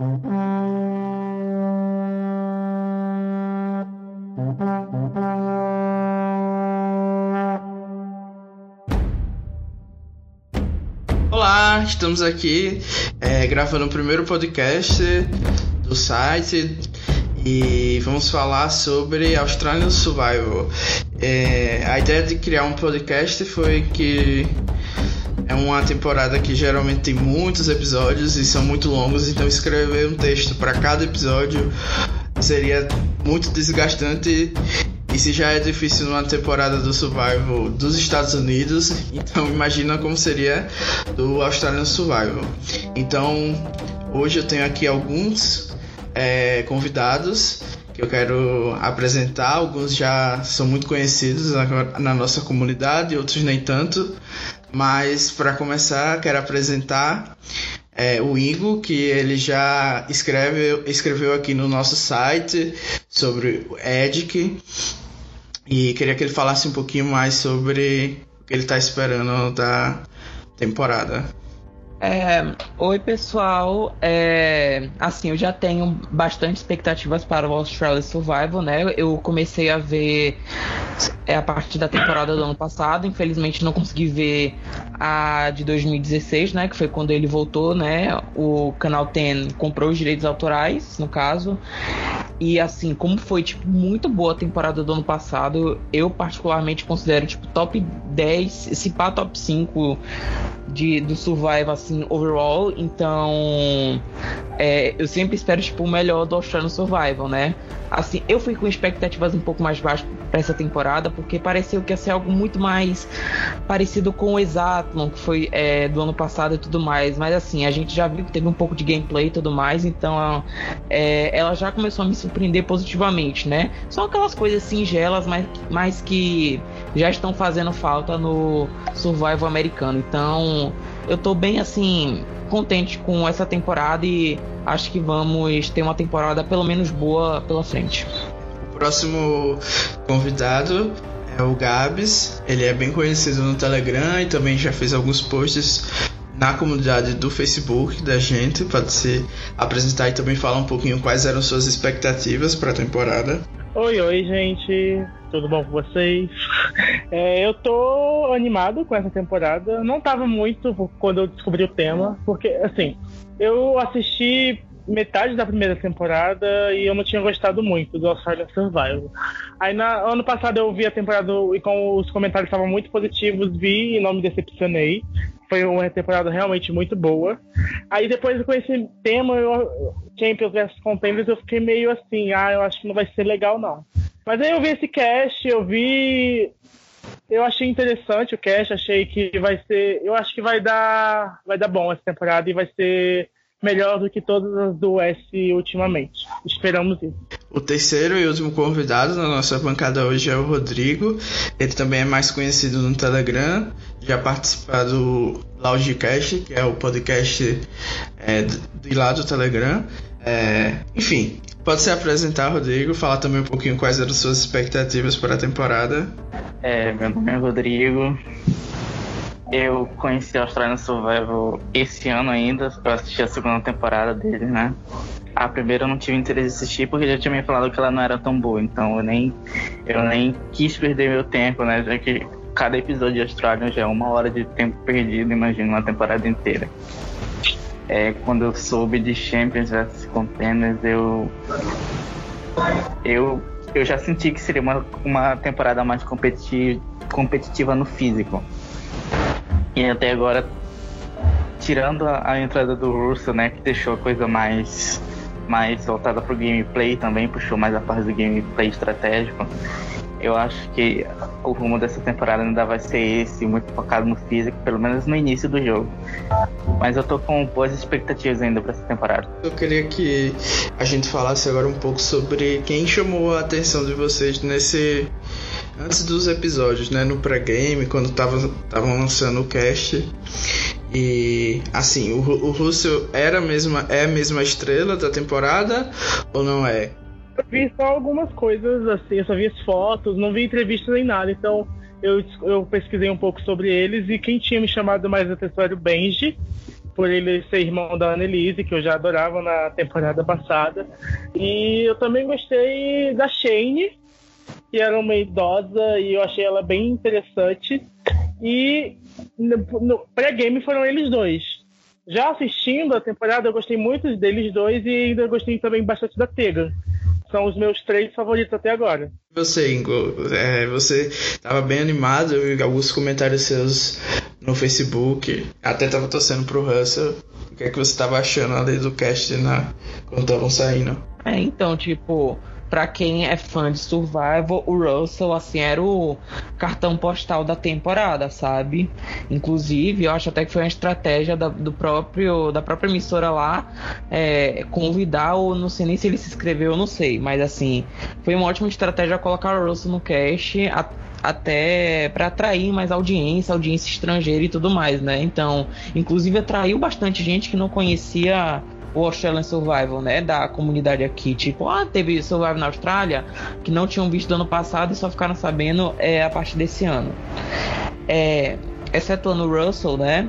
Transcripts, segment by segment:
Olá, estamos aqui é, gravando o primeiro podcast do site e vamos falar sobre Australian Survival. É, a ideia de criar um podcast foi que é uma temporada que geralmente tem muitos episódios e são muito longos, então escrever um texto para cada episódio seria muito desgastante. E se já é difícil numa temporada do Survival dos Estados Unidos, então imagina como seria do Australian Survival. Então hoje eu tenho aqui alguns é, convidados que eu quero apresentar. Alguns já são muito conhecidos na, na nossa comunidade, outros nem tanto. Mas para começar, quero apresentar é, o Ingo, que ele já escreve, escreveu aqui no nosso site sobre o Edic. E queria que ele falasse um pouquinho mais sobre o que ele está esperando da temporada. É, oi pessoal, é, assim eu já tenho bastante expectativas para o Australia Survival, né? Eu comecei a ver é, a partir da temporada do ano passado, infelizmente não consegui ver a de 2016, né? Que foi quando ele voltou, né? O canal 10 comprou os direitos autorais, no caso. E assim, como foi tipo muito boa a temporada do ano passado, eu particularmente considero tipo top 10, se pá top 5 de, do Survival, assim, overall. Então, é, eu sempre espero, tipo, o melhor do Australian Survival, né? Assim, eu fui com expectativas um pouco mais baixas para essa temporada, porque pareceu que ia ser algo muito mais parecido com o Exatlon, que foi é, do ano passado e tudo mais. Mas, assim, a gente já viu que teve um pouco de gameplay e tudo mais, então é, ela já começou a me surpreender positivamente, né? São aquelas coisas singelas, mas, mas que já estão fazendo falta no Survival americano. Então, eu tô bem assim contente com essa temporada e acho que vamos ter uma temporada pelo menos boa pela frente. Próximo convidado é o Gabs. Ele é bem conhecido no Telegram e também já fez alguns posts na comunidade do Facebook da gente para se apresentar e também falar um pouquinho quais eram suas expectativas para a temporada. Oi, oi, gente. Tudo bom com vocês? É, eu tô animado com essa temporada. Não tava muito quando eu descobri o tema, porque, assim, eu assisti metade da primeira temporada e eu não tinha gostado muito do Australian Survival. Aí, na, ano passado, eu vi a temporada e com os comentários estavam muito positivos, vi e não me decepcionei. Foi uma temporada realmente muito boa. Aí, depois com esse tema, eu, Champions vs Contenders, eu fiquei meio assim, ah, eu acho que não vai ser legal, não. Mas aí eu vi esse cast, eu vi. Eu achei interessante o cast, achei que vai ser. Eu acho que vai dar. Vai dar bom essa temporada e vai ser melhor do que todas as do S ultimamente. Esperamos isso. O terceiro e último convidado na nossa bancada hoje é o Rodrigo. Ele também é mais conhecido no Telegram, já participa do Loudcast, que é o podcast é, de lá do Telegram. É, enfim, Pode se apresentar, Rodrigo, falar também um pouquinho quais eram suas expectativas para a temporada. É, meu nome é Rodrigo. Eu conheci a Australian Survival esse ano ainda. Eu assisti a segunda temporada dele, né? A primeira eu não tive interesse em assistir porque já tinha me falado que ela não era tão boa. Então eu nem, eu nem quis perder meu tempo, né? Já que cada episódio de Australian já é uma hora de tempo perdido, imagina uma temporada inteira é, quando eu soube de Champions vs Contenders, eu, eu, eu já senti que seria uma, uma temporada mais competitiva no físico. E até agora, tirando a, a entrada do Russo, né, que deixou a coisa mais, mais voltada pro gameplay também, puxou mais a parte do gameplay estratégico eu acho que o rumo dessa temporada ainda vai ser esse, muito focado no físico, pelo menos no início do jogo. Mas eu tô com boas expectativas ainda para essa temporada. Eu queria que a gente falasse agora um pouco sobre quem chamou a atenção de vocês nesse antes dos episódios, né, no pré-game, quando estavam lançando o cast. E assim, o, o Russell era mesma, é a mesma estrela da temporada ou não é? Eu vi só algumas coisas, assim, eu só vi as fotos, não vi entrevistas nem nada, então eu, eu pesquisei um pouco sobre eles e quem tinha me chamado mais atenção era o Benji, por ele ser irmão da Annelise, que eu já adorava na temporada passada. E eu também gostei da Shane, que era uma idosa e eu achei ela bem interessante. E no, pré-game foram eles dois. Já assistindo a temporada, eu gostei muito deles dois e ainda gostei também bastante da Tegan. São os meus três favoritos até agora. Você, Ingo, é, você estava bem animado, eu vi alguns comentários seus no Facebook, até estava torcendo pro Russell. O que é que você estava achando ali do cast na, quando estavam saindo? É, então, tipo, para quem é fã de Survival, o Russell, assim, era o cartão postal da temporada, sabe? Inclusive, eu acho até que foi uma estratégia da, do próprio, da própria emissora lá é, convidar, ou não sei nem se ele se inscreveu, eu não sei, mas assim, foi uma ótima estratégia colocar o Russell no cast. A, até para atrair mais audiência, audiência estrangeira e tudo mais, né? Então, inclusive atraiu bastante gente que não conhecia o Australian Survival, né, da comunidade aqui, tipo, ah, teve Survival na Austrália, que não tinham visto do ano passado e só ficaram sabendo é, a partir desse ano. É, excetuando o Russell, né,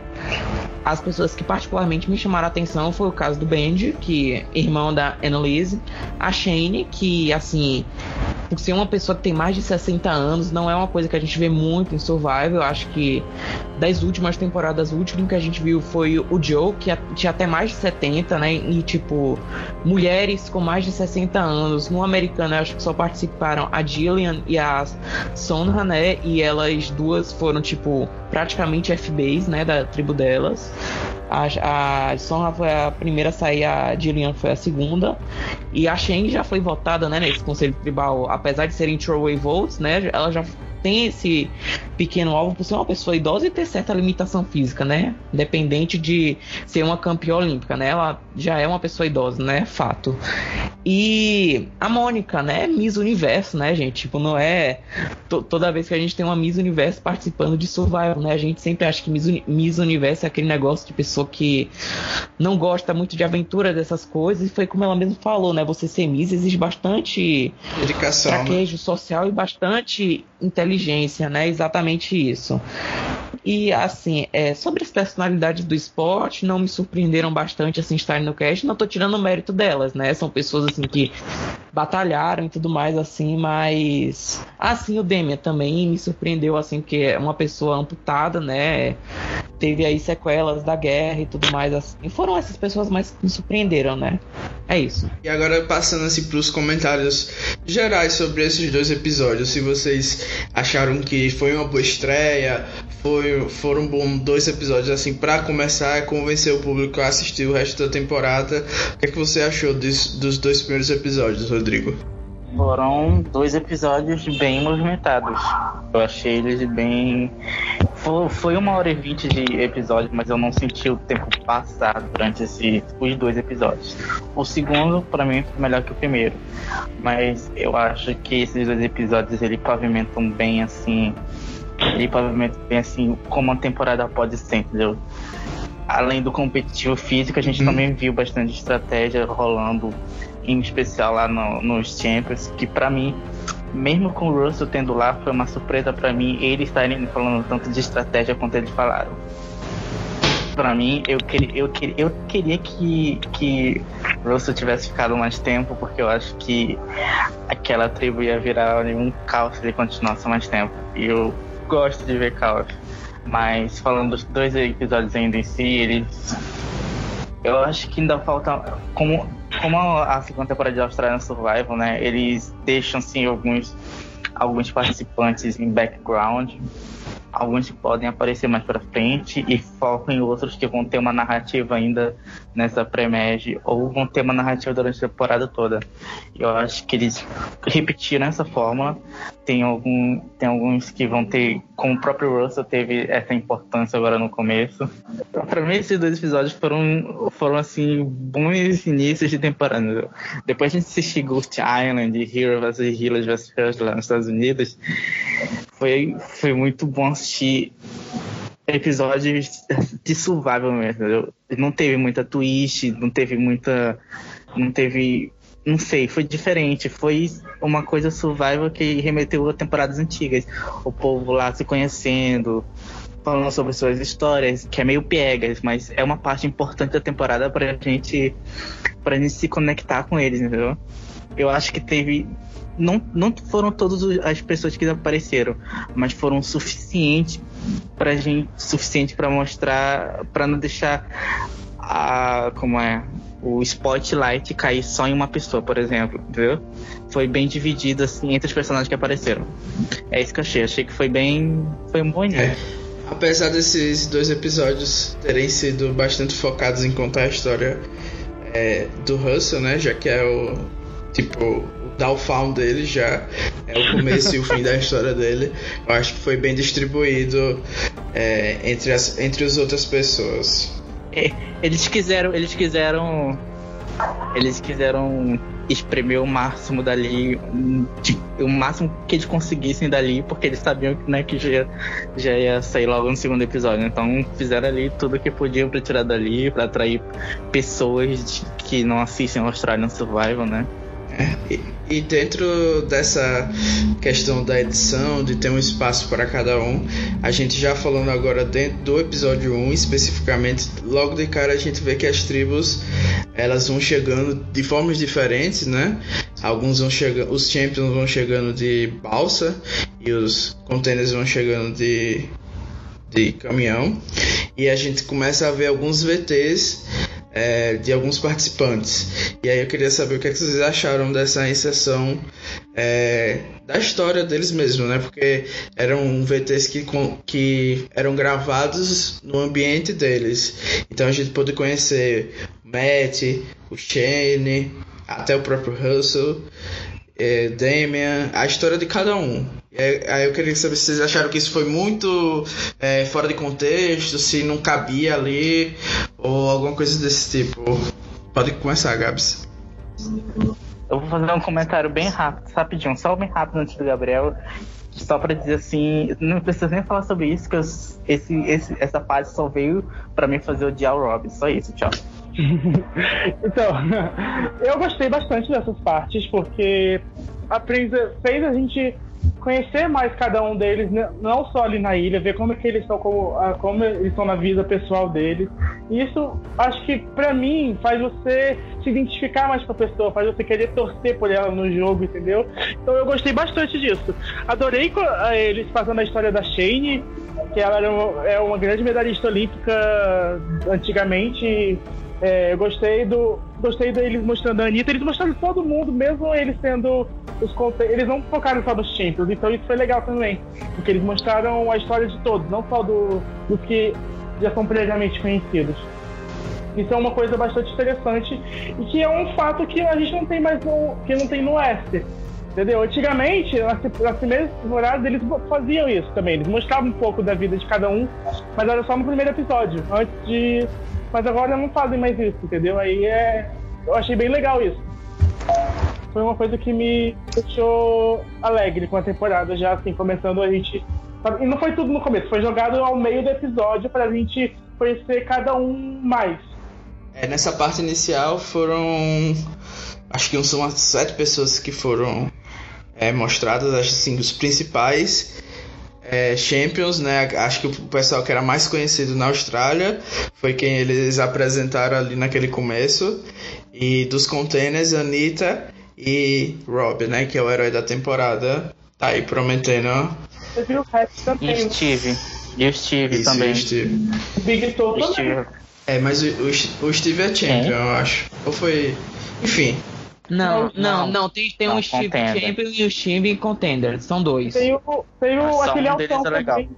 as pessoas que particularmente me chamaram a atenção foi o caso do Benji, que irmão da Annalise, a Shane, que assim, por ser uma pessoa que tem mais de 60 anos, não é uma coisa que a gente vê muito em Survival. Acho que das últimas temporadas, o último que a gente viu foi o Joe, que tinha até mais de 70, né? E tipo, mulheres com mais de 60 anos. No americano, acho que só participaram a Jillian e a Sonra, né? E elas duas foram, tipo, praticamente FBs, né? Da tribo delas. A, a Sonra foi a primeira a sair, a Jillian foi a segunda. E a Shane já foi votada né, nesse conselho tribal, apesar de serem throwaway votes, né? Ela já tem esse pequeno alvo por ser uma pessoa idosa e ter certa limitação física, né? Independente de ser uma campeã olímpica, né? Ela já é uma pessoa idosa, né? Fato. E a Mônica, né? Miss Universo, né, gente? Tipo, não é toda vez que a gente tem uma Miss Universo participando de Survival, né? A gente sempre acha que Miss, Uni Miss Universo é aquele negócio de pessoa que não gosta muito de aventura dessas coisas. E foi como ela mesmo falou, né? Você ser Miss exige bastante dedicação, traquejo né? social e bastante inteligência, né? Exatamente isso. E assim, é, sobre as personalidades do esporte, não me surpreenderam bastante assim estarem no cast. Não tô tirando o mérito delas, né? São pessoas assim que batalharam e tudo mais assim, mas assim o Demian também me surpreendeu assim porque é uma pessoa amputada, né? Teve aí sequelas da guerra e tudo mais assim. Foram essas pessoas mais que me surpreenderam, né? É isso. E agora passando assim para os comentários gerais sobre esses dois episódios, se vocês acharam que foi uma boa estreia, foi, foram bom dois episódios assim para começar a convencer o público a assistir o resto da temporada. O que é que você achou dos, dos dois primeiros episódios, Rodrigo? Foram dois episódios bem movimentados. Eu achei eles bem. Foi uma hora e vinte de episódio, mas eu não senti o tempo passar durante esse, os dois episódios. O segundo, para mim, foi melhor que o primeiro. Mas eu acho que esses dois episódios ele pavimentam bem assim. Ele pavimentam bem assim como a temporada pode ser, entendeu? Além do competitivo físico, a gente hum. também viu bastante estratégia rolando em especial lá no, nos Champions, que para mim, mesmo com o Russell tendo lá, foi uma surpresa para mim eles estarem falando tanto de estratégia quanto eles falaram. Para mim, eu, queria, eu, queria, eu queria que, que Russell tivesse ficado mais tempo, porque eu acho que aquela tribo ia virar um caos se ele continuasse mais tempo. E eu gosto de ver caos. Mas falando dos dois episódios ainda em si, eles. Eu acho que ainda falta. Como como a segunda temporada de Australian Survival, né, eles deixam assim alguns alguns participantes em background alguns que podem aparecer mais para frente e focam em outros que vão ter uma narrativa ainda nessa pré-merge ou vão ter uma narrativa durante a temporada toda. Eu acho que eles repetiram essa fórmula. Tem, algum, tem alguns que vão ter, como o próprio Russell teve essa importância agora no começo. Para mim, esses dois episódios foram, foram assim, bons inícios de temporada. Depois a gente assistiu Ghost Island, Hero vs. Healers vs. First lá nos Estados Unidos foi, foi muito bom assistir episódios de survival mesmo. Não teve muita twist, não teve muita. Não teve. Não sei, foi diferente. Foi uma coisa survival que remeteu a temporadas antigas. O povo lá se conhecendo, falando sobre suas histórias, que é meio piegas, mas é uma parte importante da temporada pra gente, pra gente se conectar com eles, entendeu? Eu acho que teve. Não, não foram todas as pessoas que apareceram, mas foram suficientes pra gente. Suficiente para mostrar. para não deixar a. como é? o spotlight cair só em uma pessoa, por exemplo, entendeu? Foi bem dividido assim entre os personagens que apareceram. É isso que eu achei. Achei que foi bem, foi um bom. É. Apesar desses dois episódios terem sido bastante focados em contar a história é, do Russell, né? Já que é o tipo o downfall dele já é o começo e o fim da história dele. Eu acho que foi bem distribuído é, entre as entre as outras pessoas. É, eles quiseram, eles quiseram, eles quiseram espremer o máximo dali, o máximo que eles conseguissem dali, porque eles sabiam né, que já, já ia sair logo no segundo episódio. Então fizeram ali tudo o que podiam para tirar dali, para atrair pessoas que não assistem Australian Survival, né? E, e, dentro dessa questão da edição, de ter um espaço para cada um, a gente já falando agora dentro do episódio 1 especificamente, logo de cara a gente vê que as tribos elas vão chegando de formas diferentes, né? Alguns vão chegando, os champions vão chegando de balsa e os containers vão chegando de de caminhão e a gente começa a ver alguns VTs é, de alguns participantes. E aí eu queria saber o que, é que vocês acharam dessa inserção é, da história deles mesmo, né? Porque eram VTs que, que eram gravados no ambiente deles. Então a gente pôde conhecer o Matt, o Shane, até o próprio Russell é, Damian, a história de cada um. É, aí eu queria saber se vocês acharam que isso foi muito é, fora de contexto, se não cabia ali, ou alguma coisa desse tipo. Pode começar, Gabs. Eu vou fazer um comentário bem rápido, rapidinho, só bem rápido antes do Gabriel. Só pra dizer assim, não precisa nem falar sobre isso, que eu, esse, esse, essa parte só veio pra mim fazer odiar o Rob. Só isso, tchau. então, eu gostei bastante dessas partes, porque a Prince fez a gente conhecer mais cada um deles, né, não só ali na ilha, ver como que eles estão, como, como eles estão na vida pessoal deles. E isso, acho que para mim, faz você se identificar mais com a pessoa, faz você querer torcer por ela no jogo, entendeu? Então eu gostei bastante disso. Adorei eles fazendo a história da Shane, que ela era uma, é uma grande medalhista olímpica antigamente é, eu gostei do. Gostei deles mostrando a Anitta, eles mostraram todo mundo, mesmo eles sendo os Eles não focaram só nos Champions, então isso foi legal também. Porque eles mostraram a história de todos, não só do, dos que já são previamente conhecidos. Isso é uma coisa bastante interessante e que é um fato que a gente não tem mais no, que não tem no Wester. Entendeu? Antigamente, nas primeiras temporadas, eles faziam isso também. Eles mostravam um pouco da vida de cada um, mas era só no primeiro episódio, antes de mas agora não fazem mais isso, entendeu? Aí é. Eu achei bem legal isso. Foi uma coisa que me deixou alegre com a temporada, já assim, começando a gente. E não foi tudo no começo, foi jogado ao meio do episódio pra gente conhecer cada um mais. É, nessa parte inicial foram. Acho que umas sete pessoas que foram é, mostradas, acho assim, os principais é, Champions, né? Acho que o pessoal que era mais conhecido na Austrália foi quem eles apresentaram ali naquele começo. E dos containers, Anitta e Rob, né? Que é o herói da temporada. Tá aí prometendo. Você viu o resto também. E Steve. E o Steve Isso, também. E o Steve. Big Toe também. É, mas o, o, o Steve é champion, é? eu acho. Ou foi. Enfim, não, não, não, tem, tem não, um Steve Champion e o Steve Contender, são dois. Tem o, tem o aquele um Altão é também.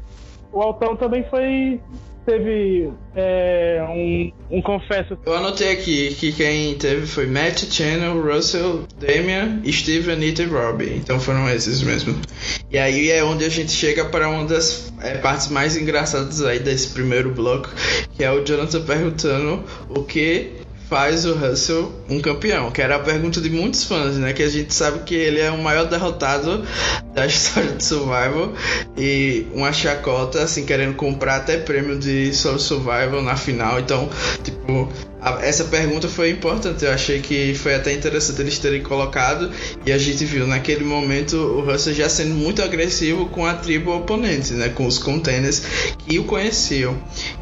O Altão também foi. Teve é, um, um confesso. Eu anotei aqui que quem teve foi Matt, Channel, Russell, Damian, Steve, Anita e Robbie. Então foram esses mesmo. E aí é onde a gente chega para uma das é, partes mais engraçadas aí desse primeiro bloco, que é o Jonathan perguntando o que faz o Russell um campeão? Que era a pergunta de muitos fãs, né? Que a gente sabe que ele é o maior derrotado da história de Survival e uma chacota, assim, querendo comprar até prêmio de Solo Survival na final. Então, tipo, essa pergunta foi importante. Eu achei que foi até interessante eles terem colocado. E a gente viu naquele momento o Russell já sendo muito agressivo com a tribo oponente, né? Com os contenders que o conheciam.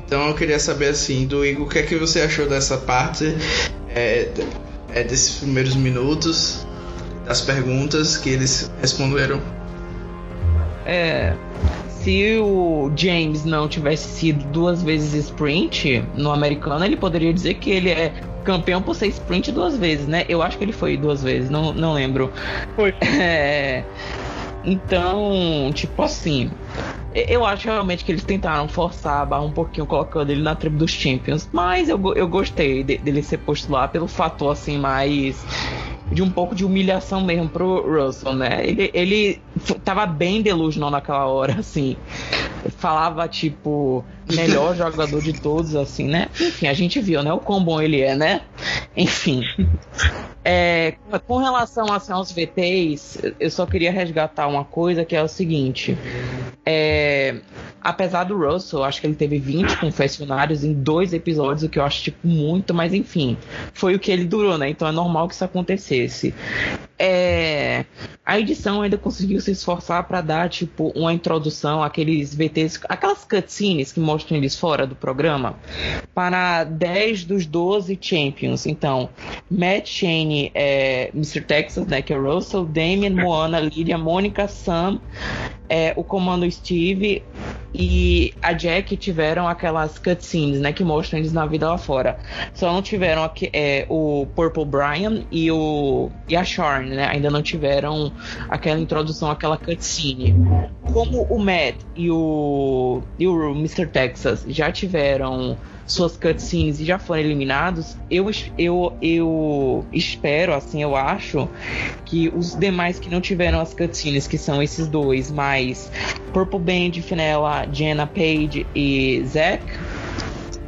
Então eu queria saber assim, do Igor, o que é que você achou dessa parte? É, é desses primeiros minutos, das perguntas que eles responderam. É, se o James não tivesse sido duas vezes sprint no americano, ele poderia dizer que ele é campeão por ser sprint duas vezes, né? Eu acho que ele foi duas vezes, não, não lembro. Foi. É, então, tipo assim, eu acho realmente que eles tentaram forçar a barra um pouquinho colocando ele na tribo dos Champions, mas eu, eu gostei de, dele ser posto lá pelo fator assim mais de um pouco de humilhação mesmo pro Russell, né? Ele, ele tava bem delusional naquela hora, assim. Falava, tipo, melhor jogador de todos, assim, né? Enfim, a gente viu, né? O quão bom ele é, né? Enfim. É, com relação assim, aos VTs, eu só queria resgatar uma coisa que é o seguinte. É, apesar do Russell, acho que ele teve 20 confessionários em dois episódios, o que eu acho tipo muito, mas enfim, foi o que ele durou, né? Então é normal que isso acontecesse. É, a edição ainda conseguiu se esforçar para dar tipo uma introdução àqueles VTs, aquelas cutscenes que mostram eles fora do programa, para 10 dos 12 champions. Então, Matt Shane, é, Mr. Texas, né, que é Russell, Damien, Moana, Lydia, Mônica, Sam, é, o comando Steve e a Jack tiveram aquelas cutscenes, né, que mostram eles na vida lá fora. Só não tiveram aqui, é, o Purple Brian e o e a Sharn, né, ainda não tiveram aquela introdução, aquela cutscene. Como o Matt e o e o Mr. Texas já tiveram suas cutscenes e já foram eliminados, eu, eu, eu espero, assim, eu acho que os demais que não tiveram as cutscenes, que são esses dois, mais Purple Band, Finella, Jenna Page e Zack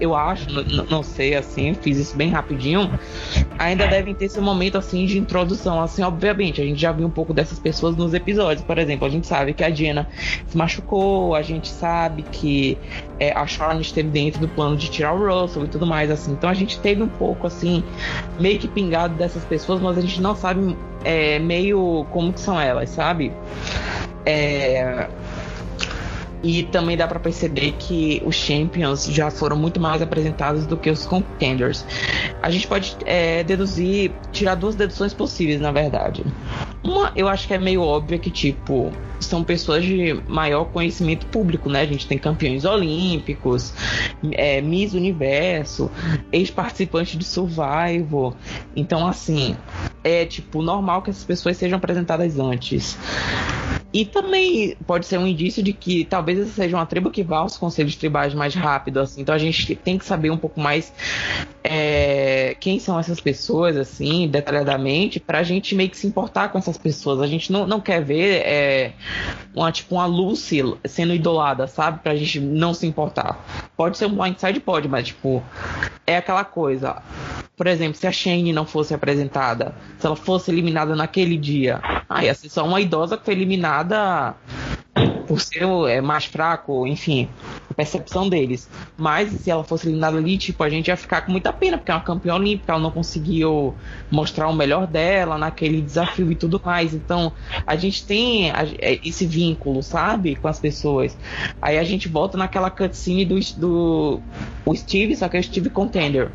eu acho, não sei, assim, fiz isso bem rapidinho, ainda devem ter esse momento, assim, de introdução, assim, obviamente, a gente já viu um pouco dessas pessoas nos episódios, por exemplo, a gente sabe que a Jenna se machucou, a gente sabe que é, a Charlotte esteve dentro do plano de tirar o Russell e tudo mais, assim, então a gente teve um pouco, assim, meio que pingado dessas pessoas, mas a gente não sabe é, meio como que são elas, sabe? É, e também dá para perceber que os Champions já foram muito mais apresentados do que os Contenders. A gente pode é, deduzir, tirar duas deduções possíveis, na verdade. Uma, eu acho que é meio óbvio que, tipo, são pessoas de maior conhecimento público, né? A gente tem campeões olímpicos, é, Miss Universo, ex-participante de Survival. Então, assim, é, tipo, normal que essas pessoas sejam apresentadas antes. E também pode ser um indício de que talvez essa seja uma tribo que vá aos conselhos tribais mais rápido, assim. Então a gente tem que saber um pouco mais é, quem são essas pessoas, assim, detalhadamente, pra gente meio que se importar com essas pessoas. A gente não, não quer ver é, uma, tipo, uma Lucy sendo idolada, sabe? Pra gente não se importar. Pode ser um blindside, pode, mas, tipo, é aquela coisa. Por exemplo, se a Shane não fosse apresentada, se ela fosse eliminada naquele dia, ah, ia ser só uma idosa que foi eliminada por ser é, mais fraco, enfim, percepção deles. Mas se ela fosse eliminada ali, tipo, a gente ia ficar com muita pena, porque é uma campeã olímpica, ela não conseguiu mostrar o melhor dela naquele desafio e tudo mais. Então, a gente tem é, esse vínculo, sabe, com as pessoas. Aí a gente volta naquela cutscene do, do o Steve, só que é o Steve Contender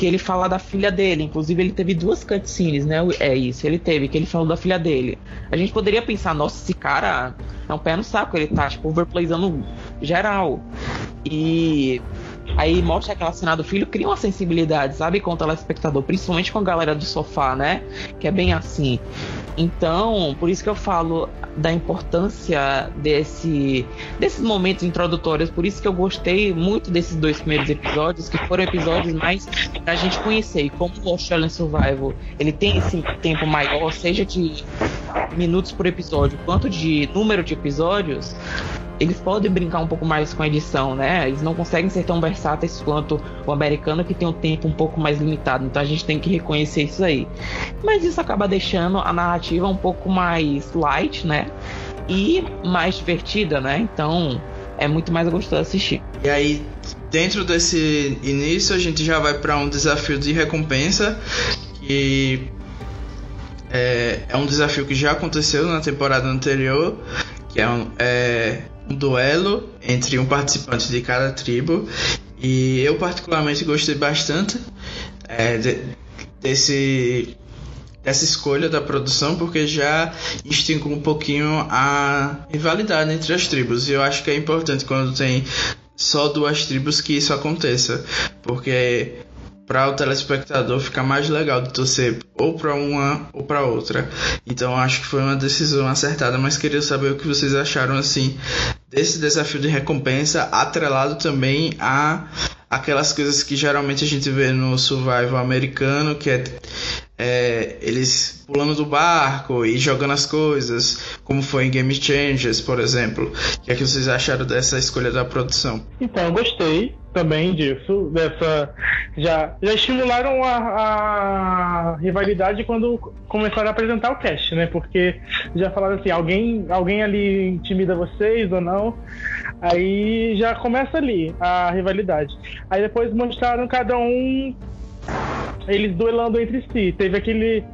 que ele fala da filha dele. Inclusive, ele teve duas cutscenes, né? É isso, ele teve, que ele falou da filha dele. A gente poderia pensar, nossa, esse cara é um pé no saco, ele tá, tipo, overplayzando geral. E aí mostra aquela cena do filho, cria uma sensibilidade, sabe, com o telespectador, principalmente com a galera do sofá, né? Que é bem assim. Então, por isso que eu falo da importância desse, desses momentos introdutórios, por isso que eu gostei muito desses dois primeiros episódios, que foram episódios mais pra gente conhecer. E como o Australian Survival ele tem esse tempo maior, seja de minutos por episódio, quanto de número de episódios, eles podem brincar um pouco mais com a edição, né? Eles não conseguem ser tão versáteis quanto o americano, que tem um tempo um pouco mais limitado. Então a gente tem que reconhecer isso aí. Mas isso acaba deixando a narrativa um pouco mais light, né? E mais divertida, né? Então é muito mais gostoso assistir. E aí, dentro desse início a gente já vai para um desafio de recompensa que é, é, um desafio que já aconteceu na temporada anterior, que é um, é um duelo entre um participante de cada tribo. E eu particularmente gostei bastante é, de, desse dessa escolha da produção porque já extingue um pouquinho a rivalidade entre as tribos. E eu acho que é importante quando tem só duas tribos que isso aconteça porque para o telespectador ficar mais legal de torcer ou para uma ou para outra. Então acho que foi uma decisão acertada, mas queria saber o que vocês acharam assim desse desafio de recompensa atrelado também a aquelas coisas que geralmente a gente vê no survival americano, que é é, eles pulando do barco e jogando as coisas, como foi em Game Changers, por exemplo. O que é que vocês acharam dessa escolha da produção? Então, eu gostei também disso, dessa já já estimularam a, a, rivalidade quando começaram a apresentar o cast, né? Porque já falaram assim, alguém alguém ali intimida vocês ou não? Aí já começa ali a rivalidade. Aí depois mostraram cada um eles duelando entre si. Teve aquele.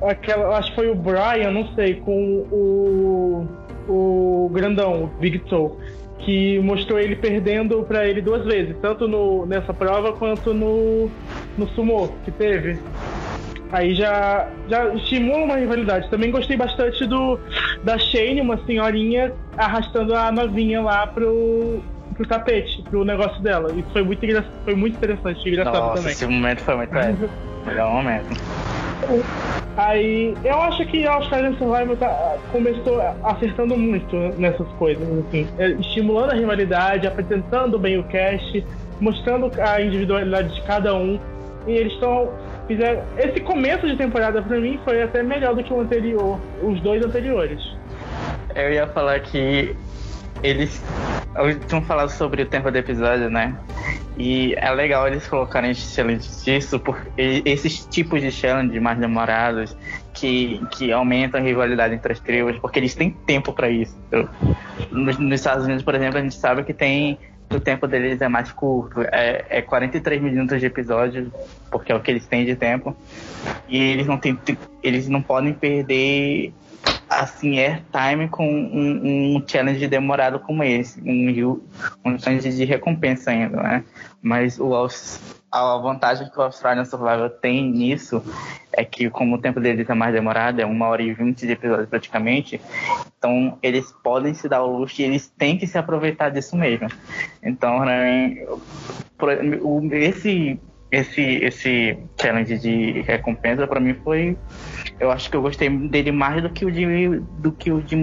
Aquela, acho que foi o Brian, não sei, com o. O grandão, o Big Toe, que mostrou ele perdendo para ele duas vezes, tanto no, nessa prova quanto no, no sumo que teve. Aí já, já estimula uma rivalidade. Também gostei bastante do da Shane, uma senhorinha arrastando a novinha lá pro, pro tapete, pro negócio dela. Isso foi muito, foi muito interessante e engraçado Nossa, também. Esse momento foi muito melhor momento. Aí eu acho que a Australian Survival tá, começou acertando muito nessas coisas, assim, é, estimulando a rivalidade, apresentando bem o cast, mostrando a individualidade de cada um. E eles estão fizeram esse começo de temporada para mim foi até melhor do que o anterior, os dois anteriores. Eu ia falar que eles tinham falado sobre o tempo do episódio, né? E é legal eles colocarem challenge disso, porque esses tipos de challenge mais demorados que, que aumentam a rivalidade entre as tribos, porque eles têm tempo para isso. Nos, nos, Estados Unidos, por exemplo, a gente sabe que tem o tempo deles é mais curto, é, é 43 minutos de episódio, porque é o que eles têm de tempo. E eles não têm, eles não podem perder assim, airtime com um, um, challenge demorado como esse, um, um challenge de recompensa ainda, né? Mas o, a vantagem que o Australian Survival tem nisso é que, como o tempo deles é mais demorado, é uma hora e vinte de episódio praticamente, então eles podem se dar o luxo e eles têm que se aproveitar disso mesmo. Então, né, esse esse esse challenge de recompensa para mim foi eu acho que eu gostei dele mais do que o de, do que o de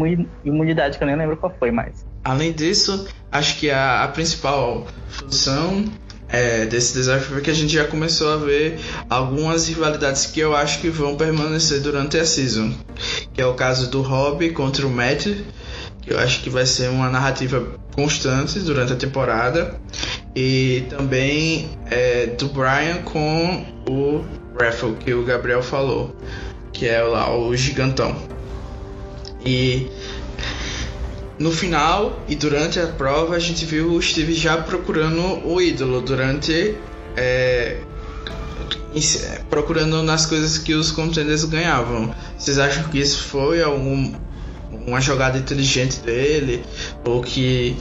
imunidade, que eu nem lembro qual foi mais. Além disso, acho que a, a principal função é, desse desafio foi que a gente já começou a ver algumas rivalidades que eu acho que vão permanecer durante a season. Que é o caso do Rob contra o Matt, que eu acho que vai ser uma narrativa constante durante a temporada. E também é, do Brian com o Raffle, que o Gabriel falou que é lá o gigantão. E no final e durante a prova a gente viu o Steve já procurando o ídolo durante é, procurando nas coisas que os contenders ganhavam. Vocês acham que isso foi algum uma jogada inteligente dele ou que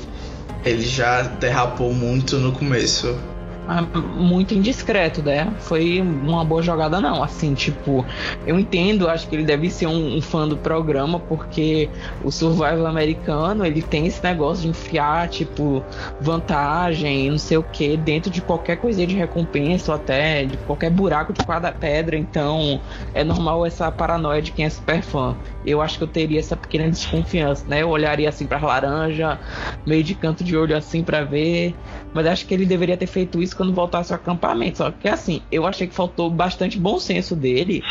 ele já derrapou muito no começo? Ah, muito indiscreto, né? Foi uma boa jogada, não. Assim, tipo, eu entendo, acho que ele deve ser um, um, fã do programa, porque o survival americano ele tem esse negócio de enfiar, tipo, vantagem, não sei o que, dentro de qualquer coisa de recompensa, ou até de qualquer buraco de cada pedra. Então, é normal essa paranoia de quem é super fã. Eu acho que eu teria essa pequena desconfiança, né? Eu olharia assim pra laranja, meio de canto de olho assim para ver. Mas acho que ele deveria ter feito isso quando voltasse ao acampamento. Só que assim, eu achei que faltou bastante bom senso dele,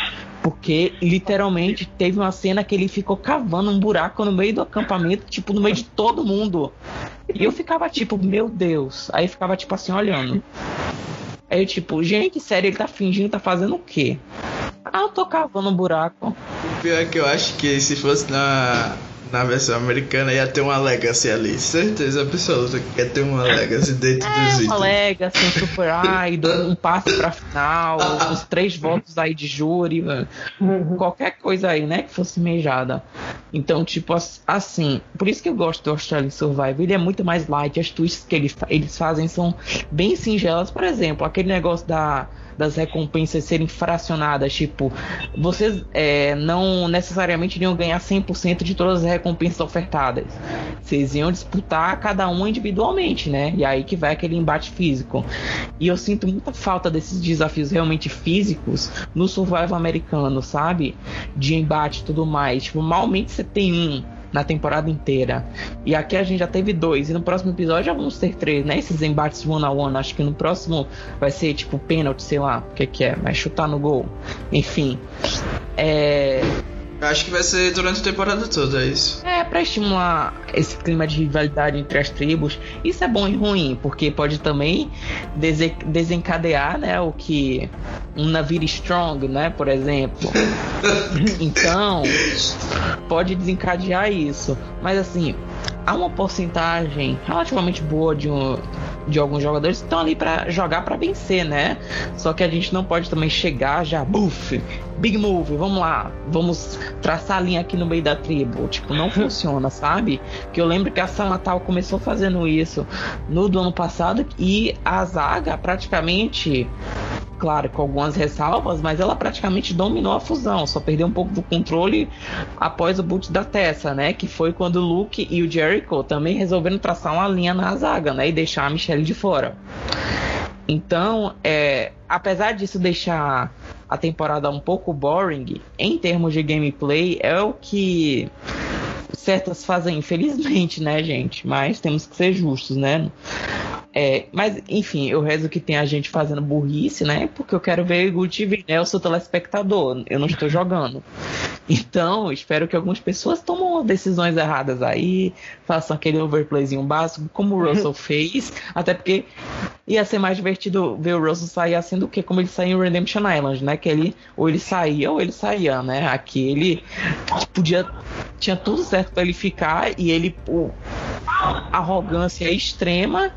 porque literalmente teve uma cena que ele ficou cavando um buraco no meio do acampamento, tipo, no meio de todo mundo. E eu ficava tipo, meu Deus. Aí ficava tipo assim, olhando. Aí eu, tipo, gente, sério, ele tá fingindo, tá fazendo o quê? Ah, eu tô cavando um buraco. O pior é que eu acho que se fosse na na versão americana ia ter uma Legacy ali. Certeza absoluta que ia ter uma Legacy dentro É, dos uma itens. Legacy, um Super Idol, um passe pra final, os três votos aí de júri, mano. qualquer coisa aí, né, que fosse mejada. Então, tipo, as- assim, por isso que eu gosto do Australian Survival, ele é muito mais light, as twists que ele fa- eles fazem são bem singelas, por exemplo, aquele negócio da das recompensas serem fracionadas, tipo, vocês é, não necessariamente iriam ganhar 100% de todas as recompensas ofertadas. Vocês iam disputar cada um individualmente, né? E aí que vai aquele embate físico. E eu sinto muita falta desses desafios realmente físicos no survival americano, sabe? De embate e tudo mais. Tipo, malmente você tem um na temporada inteira. E aqui a gente já teve dois. E no próximo episódio já vamos ter três, né? Esses embates one on one. Acho que no próximo vai ser tipo pênalti, sei lá. O que, que é? Vai chutar no gol. Enfim. É. Acho que vai ser durante a temporada toda, é isso. É, pra estimular esse clima de rivalidade entre as tribos. Isso é bom e ruim, porque pode também dese- desencadear, né, o que um navire strong, né, por exemplo. Então, pode desencadear isso. Mas assim, há uma porcentagem relativamente boa de um de alguns jogadores que estão ali pra jogar pra vencer, né? Só que a gente não pode também chegar já, buff, big move, vamos lá, vamos traçar a linha aqui no meio da tribo. Tipo, não funciona, sabe? Que eu lembro que a Samatal começou fazendo isso no do ano passado e a zaga praticamente claro, com algumas ressalvas, mas ela praticamente dominou a fusão, só perdeu um pouco do controle após o boot da Tessa, né? Que foi quando o Luke e o Jericho também resolveram traçar uma linha na zaga, né? E deixar a Michelle de fora. Então, é, apesar disso deixar a temporada um pouco boring, em termos de gameplay, é o que certas fazem, infelizmente, né, gente? Mas temos que ser justos, né? É, mas, enfim, eu rezo que tem a gente fazendo burrice, né? Porque eu quero ver o TV, né? Eu sou telespectador, eu não estou jogando. Então, espero que algumas pessoas tomem decisões erradas aí, façam aquele overplayzinho básico, como o Russell fez. Até porque ia ser mais divertido ver o Russell sair assim do que como ele saiu em Redemption Island, né? Que ele ou ele saía ou ele saía, né? Aqui ele podia. Tinha tudo certo para ele ficar e ele, por arrogância extrema,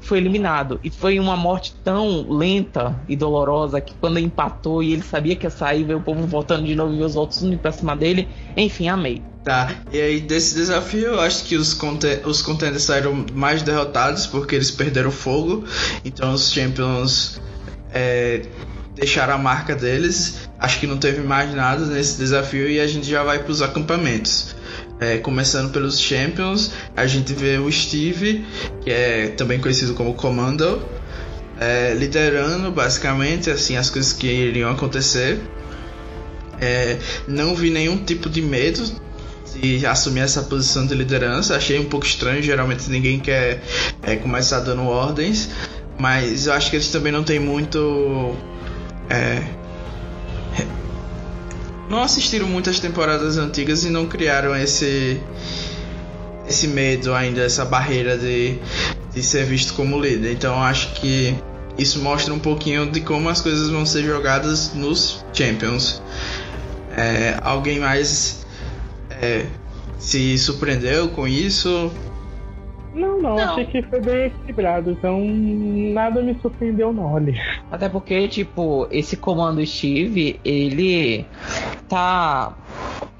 foi eliminado. E foi uma morte tão lenta e dolorosa que quando empatou e ele sabia que ia sair, veio o povo voltando de novo e os outros indo pra cima dele. Enfim, amei. Tá, e aí desse desafio eu acho que os, os contenders saíram mais derrotados porque eles perderam fogo. Então os champions é, deixaram a marca deles. Acho que não teve mais nada nesse desafio e a gente já vai para os acampamentos. É, começando pelos Champions, a gente vê o Steve, que é também conhecido como Commando, é, liderando basicamente assim as coisas que iriam acontecer. É, não vi nenhum tipo de medo de assumir essa posição de liderança. Achei um pouco estranho, geralmente ninguém quer é, começar dando ordens, mas eu acho que eles também não têm muito. É, não assistiram muitas temporadas antigas e não criaram esse esse medo ainda, essa barreira de, de ser visto como líder. Então acho que isso mostra um pouquinho de como as coisas vão ser jogadas nos Champions. É, alguém mais é, se surpreendeu com isso? Não, não, Não. achei que foi bem equilibrado, então nada me surpreendeu não, olha. Até porque, tipo, esse comando Steve, ele tá.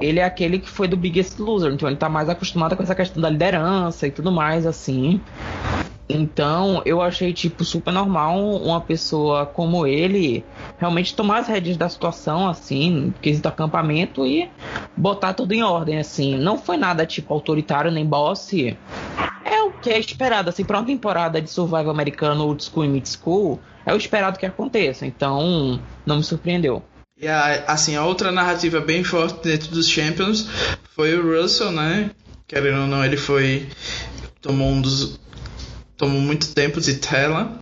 Ele é aquele que foi do Biggest Loser, então ele tá mais acostumado com essa questão da liderança e tudo mais, assim. Então, eu achei, tipo, super normal uma pessoa como ele realmente tomar as rédeas da situação, assim, quesito acampamento e botar tudo em ordem, assim. Não foi nada, tipo, autoritário nem boss. É o que é esperado, assim, pra uma temporada de survival americano old school e mid school, é o esperado que aconteça. Então, não me surpreendeu. E a, assim, a outra narrativa bem forte dentro dos Champions foi o Russell, né? Querendo ou não, ele foi. tomou um dos. Tomou muito tempo de tela.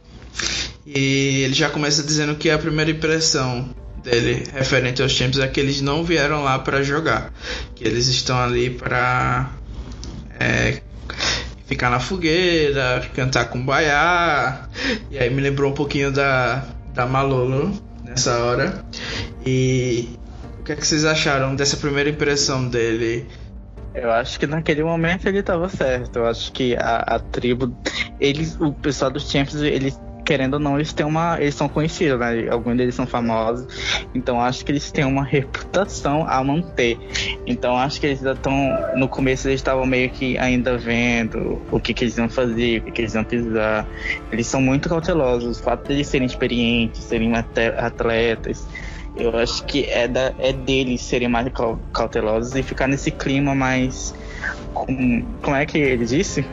E ele já começa dizendo que a primeira impressão dele referente aos Champions é que eles não vieram lá para jogar. Que eles estão ali para. É, ficar na fogueira, cantar com baiá. E aí me lembrou um pouquinho da, da Malolo nessa hora. E o que, é que vocês acharam dessa primeira impressão dele? Eu acho que naquele momento ele estava certo. Eu acho que a, a tribo, eles, o pessoal dos Champions, eles querendo ou não, eles têm uma. Eles são conhecidos, né? Alguns deles são famosos. Então acho que eles têm uma reputação a manter. Então acho que eles ainda estão. No começo eles estavam meio que ainda vendo o que, que eles iam fazer, o que, que eles iam pisar. Eles são muito cautelosos. O fato de eles serem experientes, serem atletas. Eu acho que é, da, é deles serem mais cautelosos e ficar nesse clima mais. Com, como é que ele disse?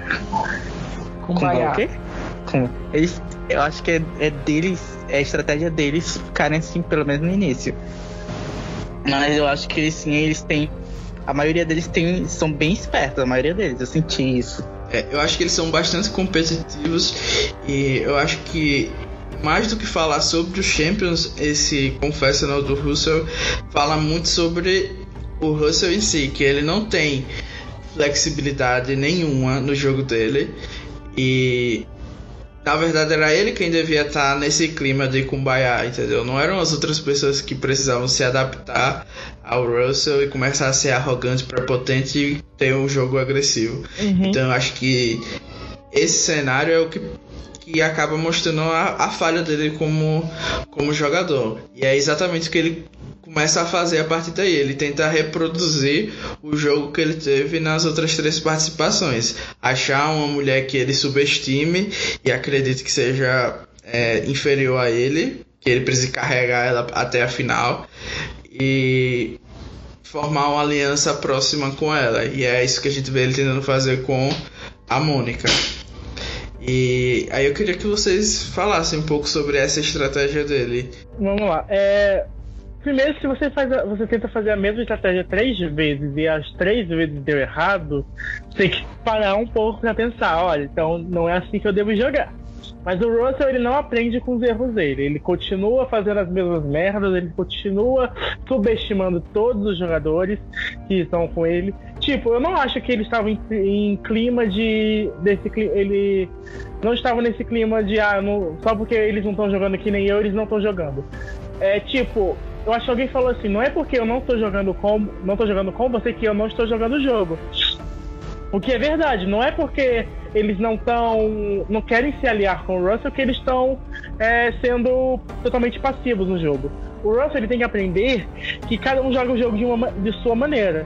Com, com o quê? Com, eles eu acho que é, é deles, é a estratégia deles ficarem assim, pelo menos no início. Mas eu acho que eles sim, eles têm. A maioria deles tem, são bem espertos, a maioria deles, eu senti isso. É, eu acho que eles são bastante competitivos e eu acho que mais do que falar sobre os Champions, esse Confessional do Russell fala muito sobre o Russell em si, que ele não tem flexibilidade nenhuma no jogo dele e na verdade, era ele quem devia estar nesse clima de kumbaya, entendeu? Não eram as outras pessoas que precisavam se adaptar ao Russell e começar a ser arrogante, prepotente e ter um jogo agressivo. Uhum. Então, acho que esse cenário é o que que acaba mostrando a, a, falha dele como, como jogador. E é exatamente o que ele começa a fazer a partir daí. Ele tenta reproduzir o jogo que ele teve nas outras três participações. Achar uma mulher que ele subestime e acredite que seja é, inferior a ele, que ele precise carregar ela até a final. E formar uma aliança próxima com ela. E é isso que a gente vê ele tentando fazer com a Mônica. E aí eu queria que vocês falassem um pouco sobre essa estratégia dele. Vamos lá. É, Primeiro, se você faz a, você tenta fazer a mesma estratégia três vezes e as três vezes deu errado, você tem que parar um pouco para pensar, olha, então não é assim que eu devo jogar. Mas o Russell ele não aprende com os erros dele. Ele continua fazendo as mesmas merdas, ele continua subestimando todos os jogadores que estão com ele. Tipo, eu não acho que ele estava em, em clima de. desse Ele não estava nesse clima de ah, não, só porque eles não estão jogando que nem eu, eles não estão jogando. É tipo, eu acho que alguém falou assim, não é porque eu não estou jogando com, não tô jogando com você que eu não estou jogando o jogo. O que é verdade, não é porque eles não estão, não querem se aliar com o Russell que eles estão é, sendo totalmente passivos no jogo. O Russell ele tem que aprender que cada um joga o jogo de, uma, de sua maneira.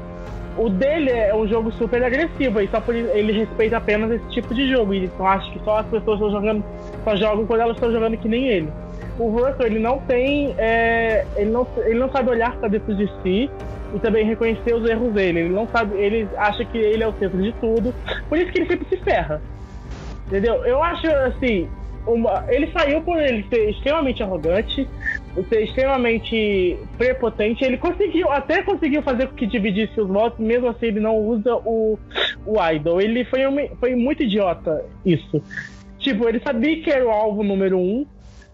O dele é um jogo super agressivo e só por ele respeita apenas esse tipo de jogo. Então acho que só as pessoas estão jogando, só jogam quando elas estão jogando que nem ele o Russell ele não tem, é, ele não, ele não sabe olhar para dentro de si e também reconhecer os erros dele. Ele não sabe, ele acha que ele é o centro de tudo, por isso que ele sempre se ferra. Entendeu? Eu acho assim, uma, ele saiu por ele ser extremamente arrogante, ser extremamente prepotente. Ele conseguiu, até conseguiu fazer com que dividisse os votos, mesmo assim ele não usa o, o idol. Ele foi, um, foi muito idiota isso. Tipo, ele sabia que era o alvo número um,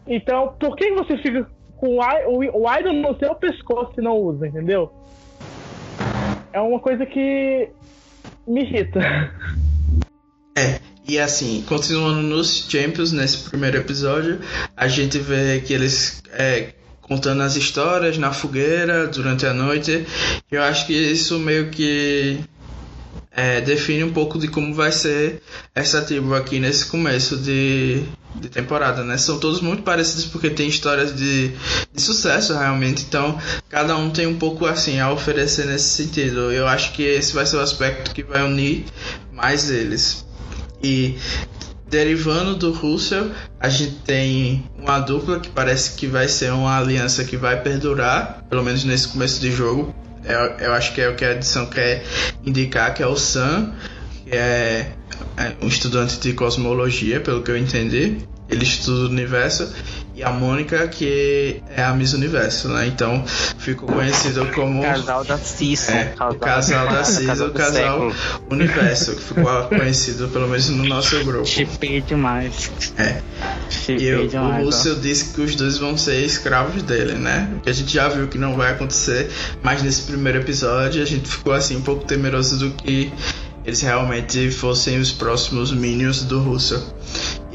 então, por que você fica com o, o idol no seu pescoço e não usa, entendeu? É uma coisa que me irrita. É, e assim, continuando nos Champions, nesse primeiro episódio, a gente vê que eles é, contando as histórias na fogueira durante a noite. Eu acho que isso meio que é, define um pouco de como vai ser essa tribo aqui nesse começo de, de temporada, né? São todos muito parecidos porque tem histórias de, de sucesso realmente, então cada um tem um pouco assim a oferecer nesse sentido. Eu acho que esse vai ser o aspecto que vai unir mais eles. E derivando do Russell, a gente tem uma dupla que parece que vai ser uma aliança que vai perdurar, pelo menos nesse começo de jogo, eu, eu acho que é o que a edição quer indicar, que é o Sam, que é, é um estudante de cosmologia, pelo que eu entendi. Ele estuda o universo e a Mônica, que é a Miss Universo, né? Então ficou conhecido como. O casal da Cis. É, o casal da Cis, o casal Universo, que ficou conhecido pelo menos no nosso grupo. Chipei demais. É. Chipei e eu, demais, o Lúcio disse que os dois vão ser escravos dele, né? Que a gente já viu que não vai acontecer, mas nesse primeiro episódio a gente ficou assim um pouco temeroso do que eles realmente fossem os próximos Minions do Russell.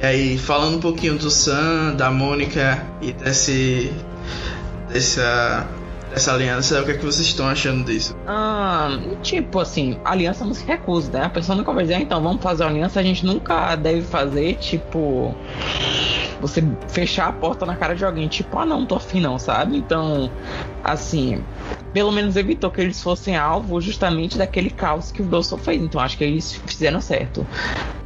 E aí, falando um pouquinho do Sam, da Mônica e desse. dessa essa aliança. O que é que vocês estão achando disso? Ah, tipo assim, aliança não se recusa, né? A pessoa nunca vai dizer, ah, então vamos fazer aliança, a gente nunca deve fazer, tipo. Você fechar a porta na cara de alguém, tipo, ah não, tô afim não, sabe? Então, assim, pelo menos evitou que eles fossem alvo justamente daquele caos que o Dawson fez. Então acho que eles fizeram certo.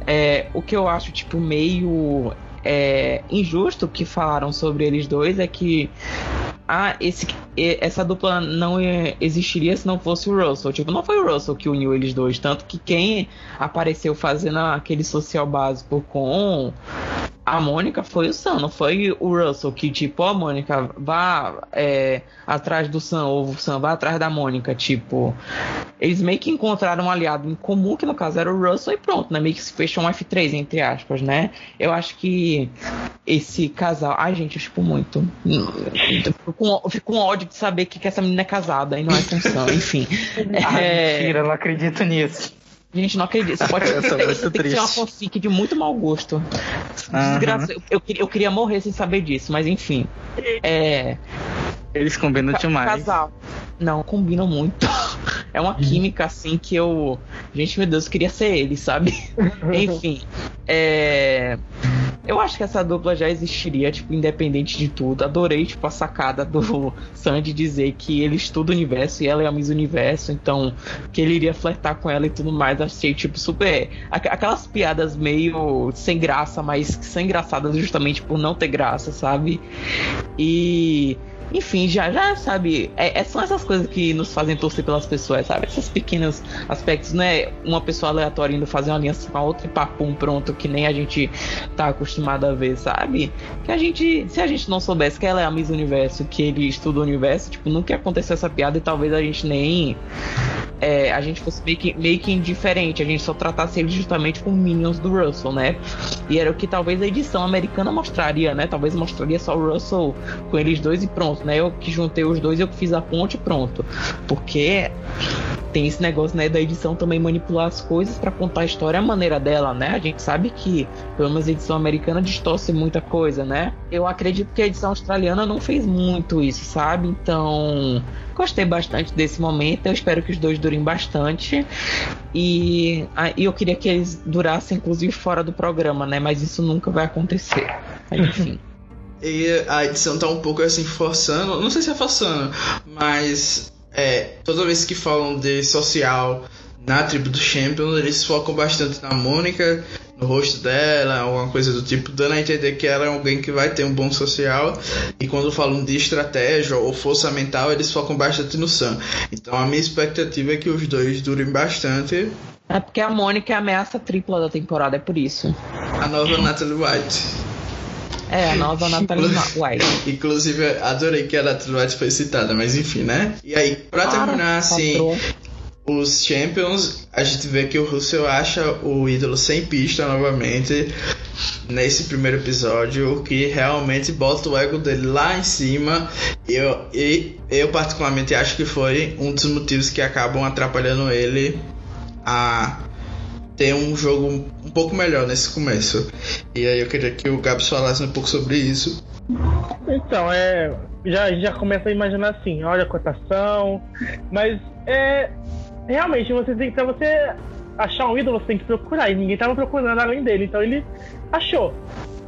É, o que eu acho, tipo, meio é, injusto que falaram sobre eles dois é que ah, esse, essa dupla não existiria se não fosse o Russell. Tipo, não foi o Russell que uniu eles dois. Tanto que quem apareceu fazendo aquele social básico com a Mônica foi o Sam, não foi o Russell que, tipo, ó, oh, Mônica, vá é, atrás do Sam, ou o Sam vá atrás da Mônica, tipo. Eles meio que encontraram um aliado em comum, que no caso era o Russell, e pronto, né? Meio que se fechou um F3, entre aspas, né? Eu acho que esse casal. Ai, gente, eu tipo muito. Eu fico com, fico com ódio de saber que, que essa menina é casada e não é função, enfim. É... mentira, eu não acredito nisso. Gente, não acredito. Você pode ter, tem que ser uma fanfic de muito mau gosto. Desgraça. Eu, eu, eu, queria morrer sem saber disso, mas enfim. É. Eles combinam demais. Casal. Não, combinam muito. É uma química assim que eu. Gente, meu Deus, eu queria ser ele, sabe? enfim. É. Eu acho que essa dupla já existiria, tipo, independente de tudo. Adorei, tipo, a sacada do Sandy dizer que ele estuda o universo e ela é a Miss Universo, então que ele iria flertar com ela e tudo mais. Achei, tipo, super. Aquelas piadas meio sem graça, mas que são engraçadas justamente por não ter graça, sabe? E enfim, já, já sabe, é, é, são essas coisas que nos fazem torcer pelas pessoas, sabe? Esses pequenos aspectos, não é uma pessoa aleatória indo fazer uma aliança com a outra e papum pronto, que nem a gente tá acostumado a ver, sabe? Que a gente, se a gente não soubesse que ela é a Miss Universo, que ele estuda o universo, tipo, nunca ia acontecer essa piada e talvez a gente nem. É, a gente fosse meio que, meio que indiferente, a gente só tratasse ele justamente com minions do Russell, né? E era o que talvez a edição americana mostraria, né? Talvez mostraria só o Russell com eles dois e pronto né? Eu que juntei os dois, eu que fiz a ponte pronto. Porque tem esse negócio, né, da edição também manipular as coisas para contar a história à maneira dela, né? A gente sabe que, pelo menos a edição americana distorce muita coisa, né? Eu acredito que a edição australiana não fez muito isso, sabe? Então, gostei bastante desse momento. Eu espero que os dois durem bastante. E, e eu queria que eles durassem, inclusive, fora do programa, né? Mas isso nunca vai acontecer. Enfim. E a edição tá um pouco assim forçando, não sei se é forçando, mas é, toda vez que falam de social na tribo do Champion, eles focam bastante na Mônica, no rosto dela, alguma coisa do tipo, dando a entender que ela é alguém que vai ter um bom social. E quando falam de estratégia ou força mental, eles focam bastante no Sam. Então a minha expectativa é que os dois durem bastante. É porque a Mônica é a ameaça tripla da temporada, é por isso. A nova Natalie White. É, a nova Natalie White. Inclusive, adorei que a Natalie White foi citada, mas enfim, né? E aí, pra terminar, assim, os Champions, a gente vê que o Russell acha o ídolo sem pista novamente nesse primeiro episódio, o que realmente bota o ego dele lá em cima. Eu, e eu particularmente acho que foi um dos motivos que acabam atrapalhando ele a ter um jogo um pouco melhor nesse começo. E aí eu queria que o Gabs falasse um pouco sobre isso. Então, é. Já, já começa a imaginar assim, olha a cotação, mas é. Realmente, você tem, pra você achar um ídolo, você tem que procurar, e ninguém tava procurando além dele, então ele achou.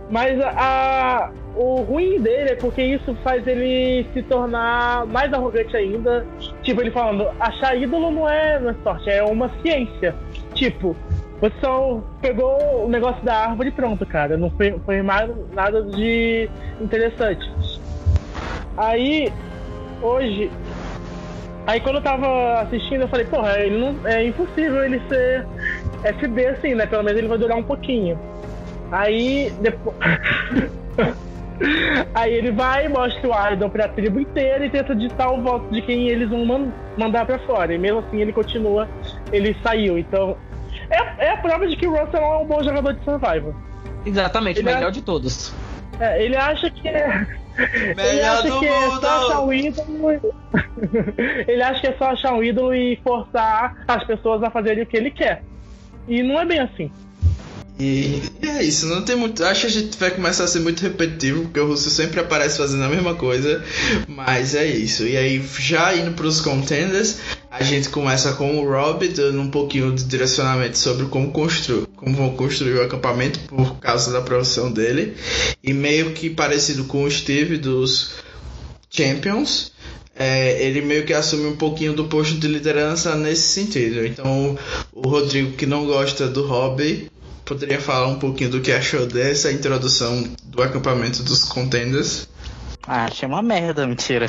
Mas a, o ruim dele é porque isso faz ele se tornar mais arrogante ainda. Tipo, ele falando, achar ídolo não é, não é sorte, é uma ciência. Tipo, você só pegou o negócio da árvore e pronto, cara. Não foi, foi mais nada de interessante. Aí, hoje. Aí quando eu tava assistindo, eu falei, porra, ele não, é impossível ele ser FB assim, né? Pelo menos ele vai durar um pouquinho. Aí depois. Aí ele vai, mostra o Arden pra tribo inteira e tenta ditar o voto de quem eles vão man mandar pra fora. E mesmo assim ele continua, ele saiu. Então é, é a prova de que o Russell é um bom jogador de survival. Exatamente, ele melhor é... de todos. É, ele acha que é. Melhor ele acha do que mundo. é só achar um ídolo. ele acha que é só achar um ídolo e forçar as pessoas a fazerem o que ele quer. E não é bem assim. E, e, é isso, não tem muito. Acho que a gente vai começar a ser muito repetitivo, porque o Russo sempre aparece fazendo a mesma coisa. Mas é isso. E aí, já indo pros contenders, a gente começa com o Rob dando um pouquinho de direcionamento sobre como construir, como vão construir o acampamento por causa da profissão dele. E meio que parecido com o Steve dos Champions. É, ele meio que assume um pouquinho do posto de liderança nesse sentido. Então, o Rodrigo, que não gosta do Rob, poderia falar um pouquinho do que achou dessa introdução do acampamento dos contenders? Ah, achei uma merda, mentira.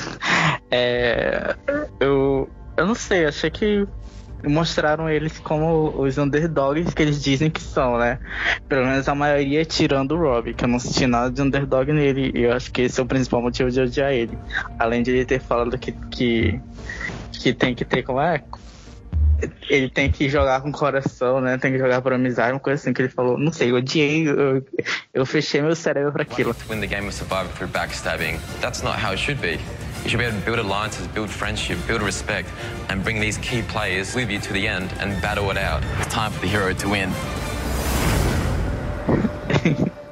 É, eu, eu não sei, achei que mostraram eles como os underdogs que eles dizem que são, né? Pelo menos a maioria tirando o Rob, que eu não senti nada de underdog nele. E eu acho que esse é o principal motivo de odiar ele. Além de ele ter falado que, que, que tem que ter como é ele tem que jogar com coração, né? Tem que jogar por amizade, uma coisa assim que ele falou. Não sei, eu odiei, eu, eu fechei meu cérebro para aquilo. Win the game of Survivor through backstabbing. That's not how it should be. You should be able to build alliances, build friendship, build respect, and bring these key players with you to the end and battle it out. It's time for the hero to win.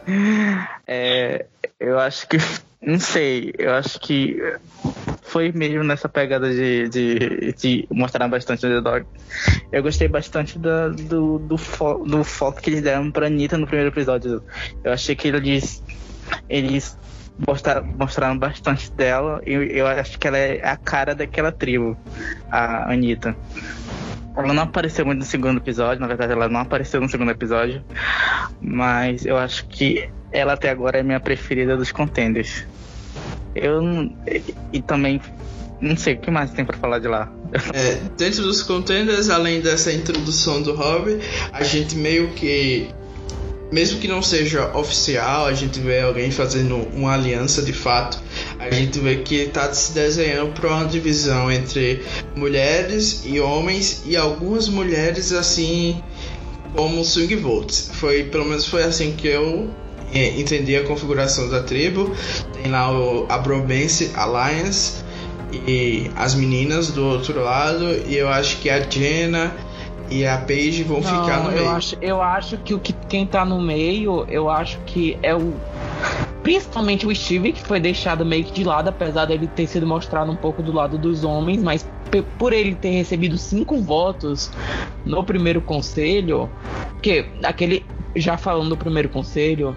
é, eu acho que. Não sei, eu acho que foi mesmo nessa pegada de, de, de mostrar bastante o underdog. Eu gostei bastante da, do, do, fo, do foco que eles deram pra Anitta no primeiro episódio. Eu achei que eles, eles mostraram, mostraram bastante dela e eu, eu acho que ela é a cara daquela tribo, a Anitta. Ela não apareceu muito no segundo episódio, na verdade ela não apareceu no segundo episódio, mas eu acho que ela até agora é minha preferida dos contenders. Eu e também não sei o que mais tem para falar de lá. É, dentro dos contenders, além dessa introdução do hobby, a gente meio que mesmo que não seja oficial, a gente vê alguém fazendo uma aliança de fato. A gente vê que está se desenhando para uma divisão entre mulheres e homens e algumas mulheres assim como swing votes. Foi pelo menos foi assim que eu entender a configuração da tribo. Tem lá o, a Bromance Alliance e as meninas do outro lado. E eu acho que a Jenna e a Paige vão Não, ficar no eu meio. Acho, eu acho que o que quem tá no meio, eu acho que é o. Principalmente o Steve, que foi deixado meio que de lado, apesar dele ter sido mostrado um pouco do lado dos homens, mas por ele ter recebido cinco votos no primeiro conselho, que aquele já falando do primeiro conselho,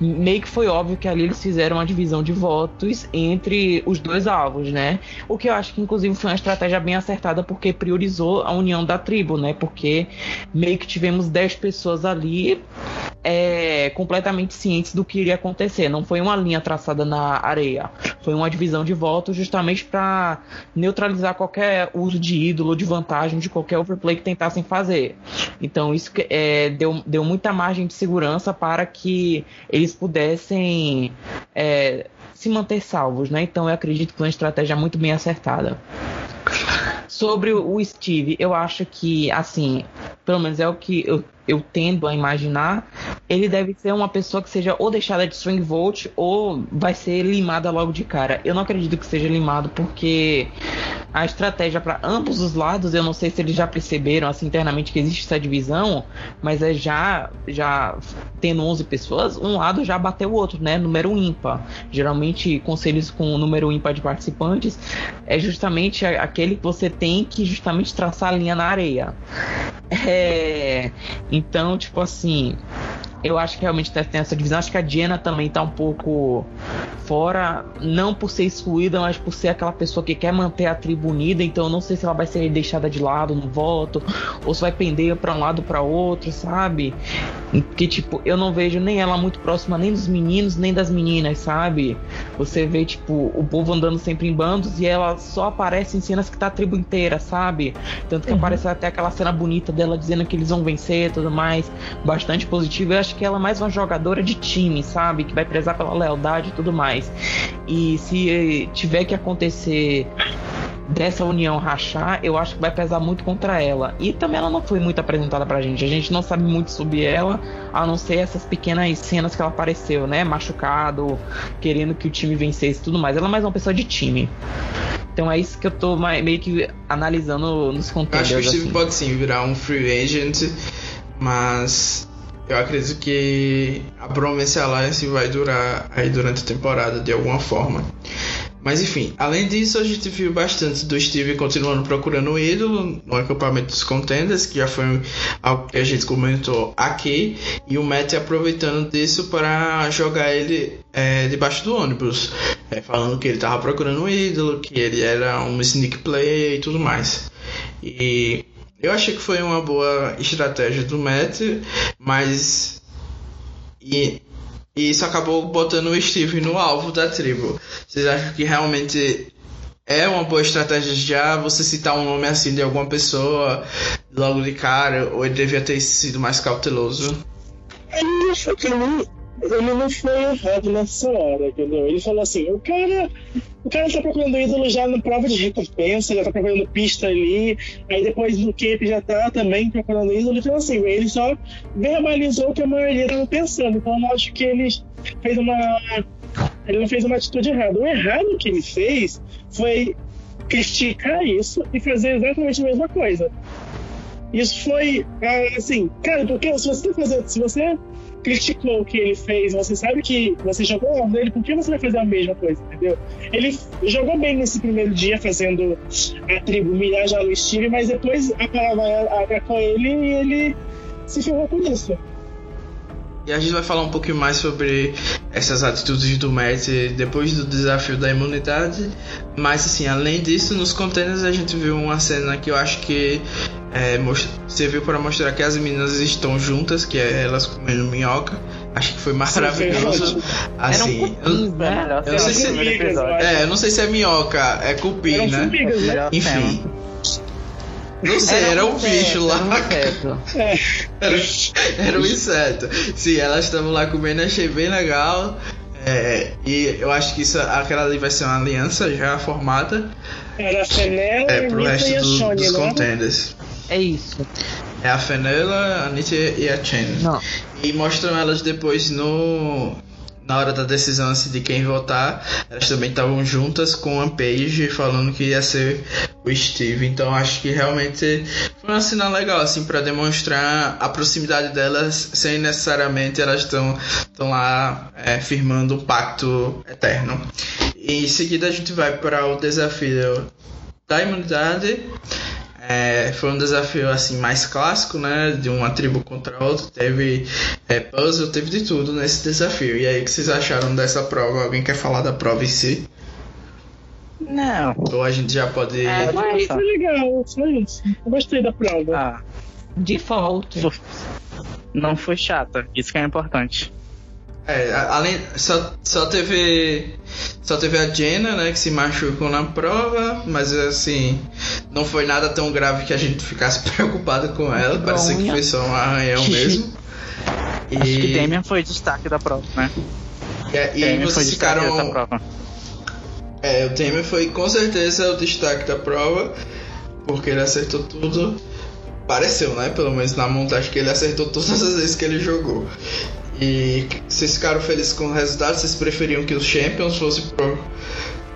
meio que foi óbvio que ali eles fizeram uma divisão de votos entre os dois alvos, né? O que eu acho que inclusive foi uma estratégia bem acertada porque priorizou a união da tribo, né? Porque meio que tivemos 10 pessoas ali é, completamente cientes do que iria acontecer. Não foi uma linha traçada na areia, foi uma divisão de votos justamente para neutralizar qualquer uso de ídolo, de vantagem, de qualquer overplay que tentassem fazer. Então isso é, deu, deu muita margem de segurança para que eles pudessem é, se manter salvos, né? Então eu acredito que foi uma estratégia muito bem acertada. Sobre o Steve, eu acho que, assim, pelo menos é o que eu, eu tendo a imaginar, ele deve ser uma pessoa que seja ou deixada de swing vote ou vai ser limada logo de cara. Eu não acredito que seja limado porque a estratégia para ambos os lados, eu não sei se eles já perceberam assim internamente que existe essa divisão, mas é já já tendo 11 pessoas, um lado já bateu o outro, né? Número ímpar. Geralmente conselhos com número ímpar de participantes é justamente aquele que você tem que justamente traçar a linha na areia. É, então, tipo assim, eu acho que realmente tem essa divisão. Acho que a Diana também tá um pouco fora, não por ser excluída, mas por ser aquela pessoa que quer manter a tribo unida. Então eu não sei se ela vai ser deixada de lado no voto, ou se vai pender para um lado para outro, sabe? Que tipo, eu não vejo nem ela muito próxima nem dos meninos, nem das meninas, sabe? Você vê, tipo, o povo andando sempre em bandos e ela só aparece em cenas que tá a tribo inteira, sabe? Tanto que uhum. aparece até aquela cena bonita dela dizendo que eles vão vencer e tudo mais. Bastante positivo. Eu acho que ela é mais uma jogadora de time, sabe? Que vai prezar pela lealdade e tudo mais. E se tiver que acontecer dessa união rachar, eu acho que vai pesar muito contra ela. E também ela não foi muito apresentada pra gente. A gente não sabe muito sobre ela, a não ser essas pequenas cenas que ela apareceu, né? Machucado, querendo que o time vencesse e tudo mais. Ela é mais uma pessoa de time. Então é isso que eu tô meio que analisando nos conteúdos. Acho que o Steve assim. pode sim virar um free agent, mas eu acredito que a Bromance Alliance vai durar aí durante a temporada de alguma forma. Mas enfim, além disso, a gente viu bastante do Steve continuando procurando o ídolo no acampamento dos contenders, que já foi algo que a gente comentou aqui, e o Matt aproveitando disso para jogar ele é, debaixo do ônibus, é, falando que ele estava procurando um ídolo, que ele era um sneak player e tudo mais. E eu achei que foi uma boa estratégia do Matt, mas. E e isso acabou botando o Steve no alvo da tribo. Vocês acham que realmente é uma boa estratégia já você citar um nome assim de alguma pessoa logo de cara? Ou ele devia ter sido mais cauteloso? Ele achou que ele, ele não foi errado nessa hora, entendeu? Ele falou assim: o cara o cara tá procurando ídolo já na prova de recompensa, já tá procurando pista ali, aí depois no Cape já tá também procurando ídolo. Então, assim, ele só verbalizou o que a maioria tava pensando. Então, eu acho que ele fez uma. Ele não fez uma atitude errada. O errado que ele fez foi criticar isso e fazer exatamente a mesma coisa. Isso foi, ah, assim, cara, porque se você tá fazendo, se você criticou o que ele fez, você sabe que você jogou a dele, por que você vai fazer a mesma coisa, entendeu? Ele jogou bem nesse primeiro dia, fazendo a tribo mirar já no Steve, mas depois a palavra atacou ele e ele se ferrou com isso. E a gente vai falar um pouquinho mais sobre essas atitudes do Matt depois do desafio da imunidade. Mas assim, além disso, nos containers a gente viu uma cena que eu acho que é, serviu para mostrar que as meninas estão juntas, que é elas comendo minhoca. Acho que foi maravilhoso. Assim, eu, né? eu não sei se é, eu não sei se é minhoca, é cupim, né? né? Enfim. Não sei, era, era um, bicho lá. Era, era um inseto. Sim, elas estavam lá comendo, achei bem legal. É, e eu acho que isso, aquela ali vai ser uma aliança já formada. Era a Fenella, é, pro resto do, dos né? contenders. É isso. É a Fenella, a Anitta e a Chen. Não. E mostram elas depois no na hora da decisão assim, de quem votar, elas também estavam juntas com a Paige falando que ia ser o Steve. Então acho que realmente foi um sinal legal assim para demonstrar a proximidade delas sem necessariamente elas estão estão lá é, firmando um pacto eterno. E em seguida a gente vai para o desafio da imunidade é, foi um desafio assim mais clássico, né? De uma tribo contra outra. Teve é, puzzle, teve de tudo nesse desafio. E aí, o que vocês acharam dessa prova? Alguém quer falar da prova em si? Não. Ou a gente já pode. É, foi, foi legal, foi isso. Eu gostei da prova. Ah. Default. Não foi chata, isso que é importante. É, além. Só, só teve. Só teve a Jenna, né, que se machucou na prova, mas assim, não foi nada tão grave que a gente ficasse preocupado com ela. Parecia que foi só um arranhão mesmo. E... Acho que Damian foi destaque da prova, né? E, e vocês ficaram. É, o Damian foi com certeza o destaque da prova, porque ele acertou tudo. Pareceu, né? Pelo menos na montagem que ele acertou todas as vezes que ele jogou. E vocês ficaram felizes com o resultado? Vocês preferiam que os Champions fossem pro,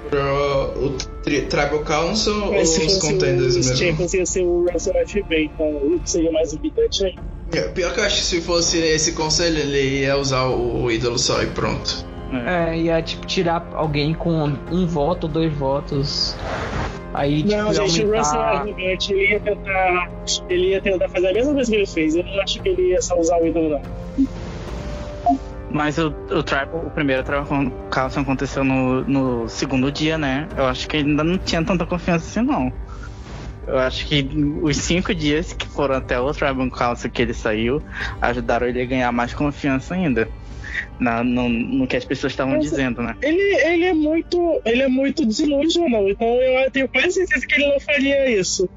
pro o tri, Tribal Council Mas ou os Contenders os mesmo? Os Champions ia ser o Russell FB, então seria mais humilhante aí. É, pior que eu acho que se fosse esse conselho, ele ia usar o, o ídolo só e pronto. É, ia tipo tirar alguém com um voto, dois votos. Aí, não, tipo, gente, aumentar... o Russell é arrogante, ele ia tentar. Ele ia tentar fazer a mesma coisa que ele fez. Eu não acho que ele ia só usar o ídolo, não. Mas o, o, tribal, o primeiro Tribal Council aconteceu no, no segundo dia, né? Eu acho que ele ainda não tinha tanta confiança assim, não. Eu acho que os cinco dias que foram até o Tribal Council que ele saiu ajudaram ele a ganhar mais confiança ainda. Na, no, no que as pessoas estavam dizendo, né? Ele, ele é muito. Ele é muito desiludional, então eu tenho quase certeza que ele não faria isso.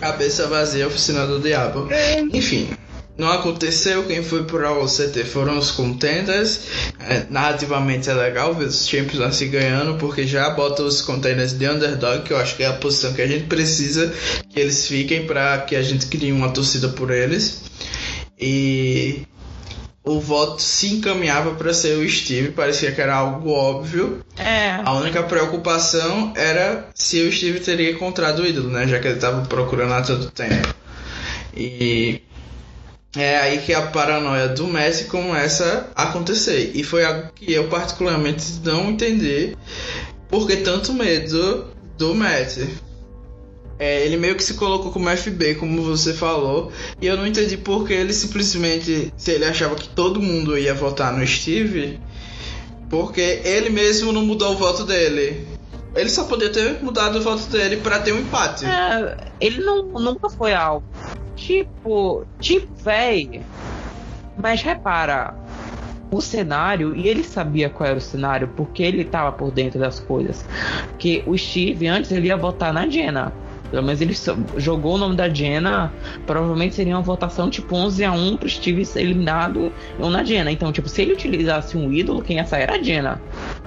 Cabeça vazia, oficina do diabo. É. Enfim, não aconteceu, quem foi para o CT foram os contenders. É, narrativamente é legal ver os Champions assim ganhando, porque já bota os contenders de underdog, que eu acho que é a posição que a gente precisa que eles fiquem para que a gente crie uma torcida por eles. E o voto se encaminhava para ser o Steve, parecia que era algo óbvio. É. A única preocupação era se o Steve teria encontrado o ídolo, né? Já que ele estava procurando há tanto tempo. E é aí que a paranoia do Messi começa a acontecer. E foi algo que eu particularmente não entendi porque tanto medo do Messi. É, ele meio que se colocou como FB, como você falou, e eu não entendi porque ele simplesmente, se ele achava que todo mundo ia votar no Steve, porque ele mesmo não mudou o voto dele. Ele só podia ter mudado o voto dele para ter um empate. É, ele não, nunca foi algo. Tipo, tipo, véi. Mas repara, o cenário, e ele sabia qual era o cenário, porque ele estava por dentro das coisas. Que o Steve, antes, ele ia votar na Jenna. Pelo menos ele jogou o nome da Jenna. Provavelmente seria uma votação tipo 11 a 1 pro Steve ser eliminado ou na Jenna. Então, tipo, se ele utilizasse um ídolo, quem ia sair era a Jenna.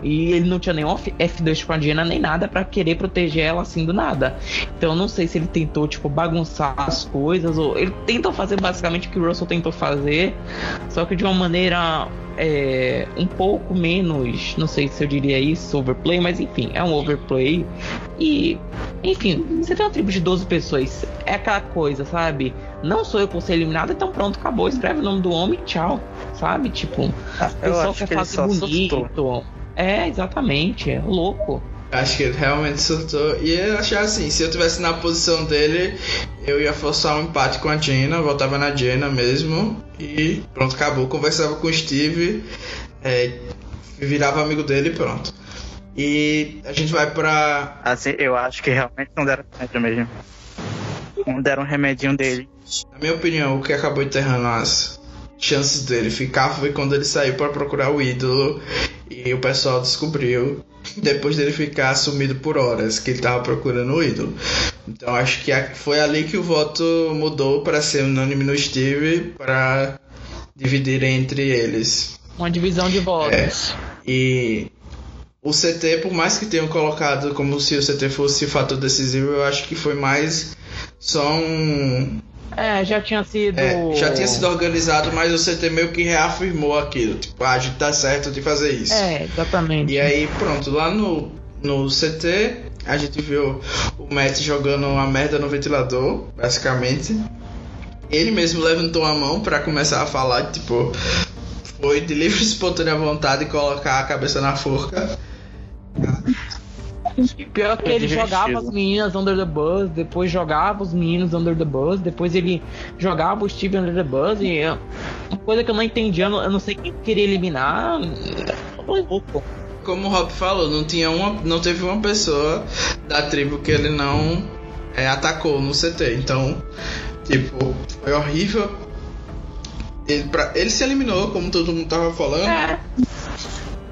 E ele não tinha nenhum F2 com a Jenna nem nada para querer proteger ela assim do nada. Então, não sei se ele tentou, tipo, bagunçar as coisas ou ele tentou fazer basicamente o que o Russell tentou fazer, só que de uma maneira é, um pouco menos, não sei se eu diria isso, overplay, mas enfim, é um overplay. E, enfim, você tem uma tribo de 12 pessoas, é aquela coisa, sabe? Não sou eu por ser eliminado, então pronto, acabou. Escreve o nome do homem tchau, sabe? Tipo, ah, o pessoal quer que fazer bonito. Assustou. É, exatamente, é louco. Acho que ele realmente surtou. E eu achava assim, se eu tivesse na posição dele, eu ia forçar um empate com a Jenna, voltava na Jenna mesmo. E pronto, acabou. Conversava com o Steve, é, virava amigo dele e pronto. E a gente vai pra. Assim, eu acho que realmente não deram remédio mesmo. Não deram um remedinho dele. Na minha opinião, o que acabou enterrando as chances dele ficar foi quando ele saiu para procurar o ídolo e o pessoal descobriu depois dele ficar sumido por horas que ele tava procurando o ídolo. Então acho que foi ali que o voto mudou para ser unânime no Steve para dividir entre eles. Uma divisão de votos. É. E o CT, por mais que tenham colocado como se o CT fosse o fator decisivo, eu acho que foi mais só um é, já tinha sido. É, já tinha sido organizado, mas o CT meio que reafirmou aquilo. Tipo, ah, a gente tá certo de fazer isso. É, exatamente. E aí, pronto, lá no, no CT, a gente viu o Matt jogando uma merda no ventilador, basicamente. Ele mesmo levantou a mão para começar a falar, tipo, foi de livre espontânea vontade colocar a cabeça na forca. Pior que ele jogava as meninas under the bus, depois jogava os meninos under the bus, depois ele jogava o Steve under the bus e uma coisa que eu não entendia, eu não sei quem queria eliminar. louco. Como o Rob falou, não tinha uma, não teve uma pessoa da tribo que ele não é, atacou no CT. Então, tipo, foi horrível. Ele, pra, ele se eliminou, como todo mundo tava falando. É.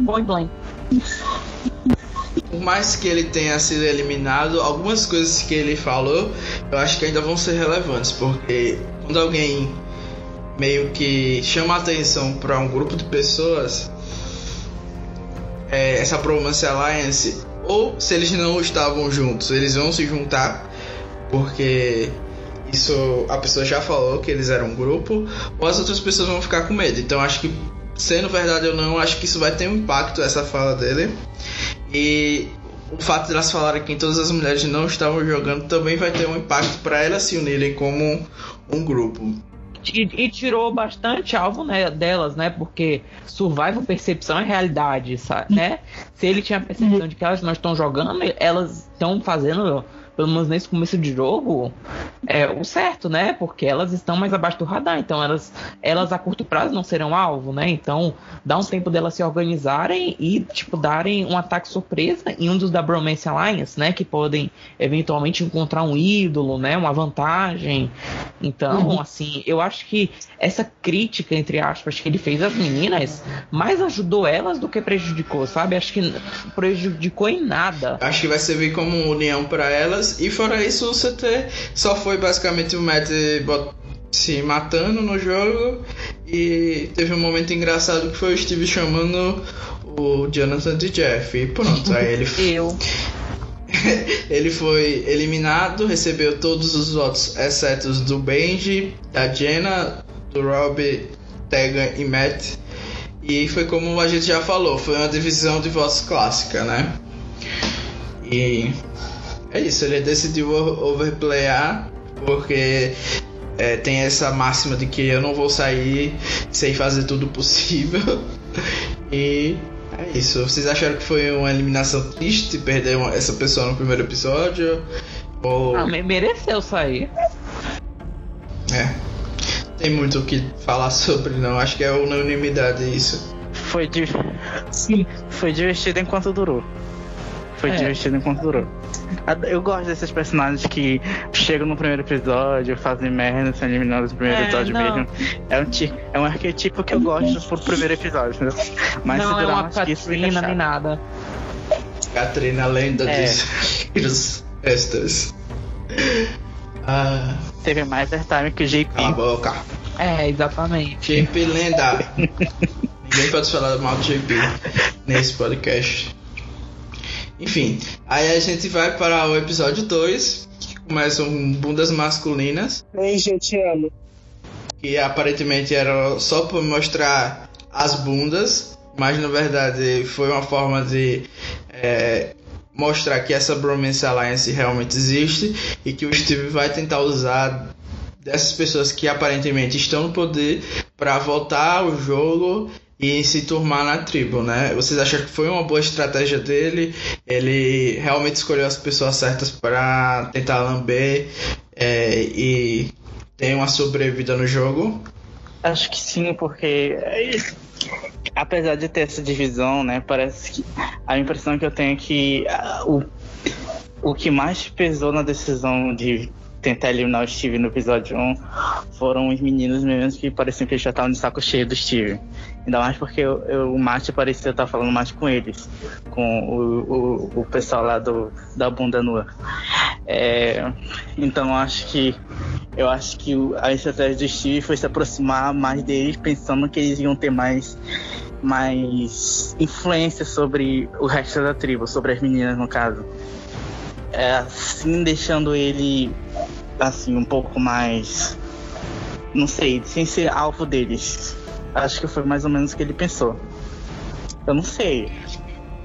Point blank por mais que ele tenha sido eliminado, algumas coisas que ele falou eu acho que ainda vão ser relevantes, porque quando alguém meio que chama atenção para um grupo de pessoas, é, essa Bromance Alliance, ou se eles não estavam juntos, eles vão se juntar, porque isso a pessoa já falou que eles eram um grupo, ou as outras pessoas vão ficar com medo. Então acho que, sendo verdade ou não, acho que isso vai ter um impacto essa fala dele. E o fato de elas falarem que todas as mulheres não estavam jogando também vai ter um impacto para elas se unirem como um grupo. E, e, tirou bastante alvo né, delas, né? Porque survival percepção é realidade, sabe, né? Se ele tinha a percepção de que elas não estão jogando, elas estão fazendo pelo menos nesse começo de jogo, é o certo, né? Porque elas estão mais abaixo do radar, então elas, elas a curto prazo não serão alvo, né? Então dá um tempo delas se organizarem e, tipo, darem um ataque surpresa em um dos da Bromance Alliance, né? Que podem eventualmente encontrar um ídolo, né? Uma vantagem. Então, uhum. assim, eu acho que essa crítica, entre aspas, que ele fez às meninas, mais ajudou elas do que prejudicou, sabe? Acho que prejudicou em nada. Acho que vai servir como união para elas e fora isso, o CT só foi basicamente o Matt se matando no jogo. E teve um momento engraçado que foi o Steve chamando o Jonathan de Jeff. E pronto, aí ele. Eu. ele foi eliminado, recebeu todos os votos, exceto os do Benji, da Jenna, do Rob, Tegan e Matt. E foi como a gente já falou, foi uma divisão de votos clássica, né? E é isso, ele decidiu overplayar porque é, tem essa máxima de que eu não vou sair sem fazer tudo possível. e é isso. Vocês acharam que foi uma eliminação triste perder uma, essa pessoa no primeiro episódio? Ou... Ah, mereceu sair. É. Tem muito o que falar sobre, não. Acho que é unanimidade isso. Foi, di... foi divertido enquanto durou. Foi é. divertido enquanto durou. Eu gosto desses personagens que chegam no primeiro episódio, fazem merda, são eliminados no primeiro é, episódio não. mesmo. É um, é um arquetipo que eu gosto pro primeiro episódio, entendeu? Mas não se é uma Catrina nem nada. Catrina, lenda é. dos Estes. Ah. Teve mais airtime que o JP. Cala a boca. É, exatamente. JP lenda. Ninguém pode falar mal do JP nesse podcast. Enfim, aí a gente vai para o episódio 2, que começam bundas masculinas. Ei, gente, amo. Que aparentemente era só para mostrar as bundas, mas na verdade foi uma forma de é, mostrar que essa Bromance Alliance realmente existe e que o Steve vai tentar usar dessas pessoas que aparentemente estão no poder para voltar ao jogo e se turmar na tribo, né? Vocês acham que foi uma boa estratégia dele? Ele realmente escolheu as pessoas certas para tentar lamber é, e ter uma sobrevida no jogo? Acho que sim, porque apesar de ter essa divisão, né, parece que a impressão que eu tenho é que uh, o, o que mais pesou na decisão de tentar eliminar o Steve no episódio 1 foram os meninos mesmo que pareciam que já estavam de saco cheio do Steve. Ainda mais porque eu, eu, o Mate parecia estar falando mais com eles, com o, o, o pessoal lá do, da bunda nua. É, então acho que eu acho que a estratégia do Steve foi se aproximar mais deles, pensando que eles iam ter mais mais influência sobre o resto da tribo, sobre as meninas no caso. É, assim deixando ele assim um pouco mais não sei, sem ser alvo deles. Acho que foi mais ou menos o que ele pensou. Eu não sei.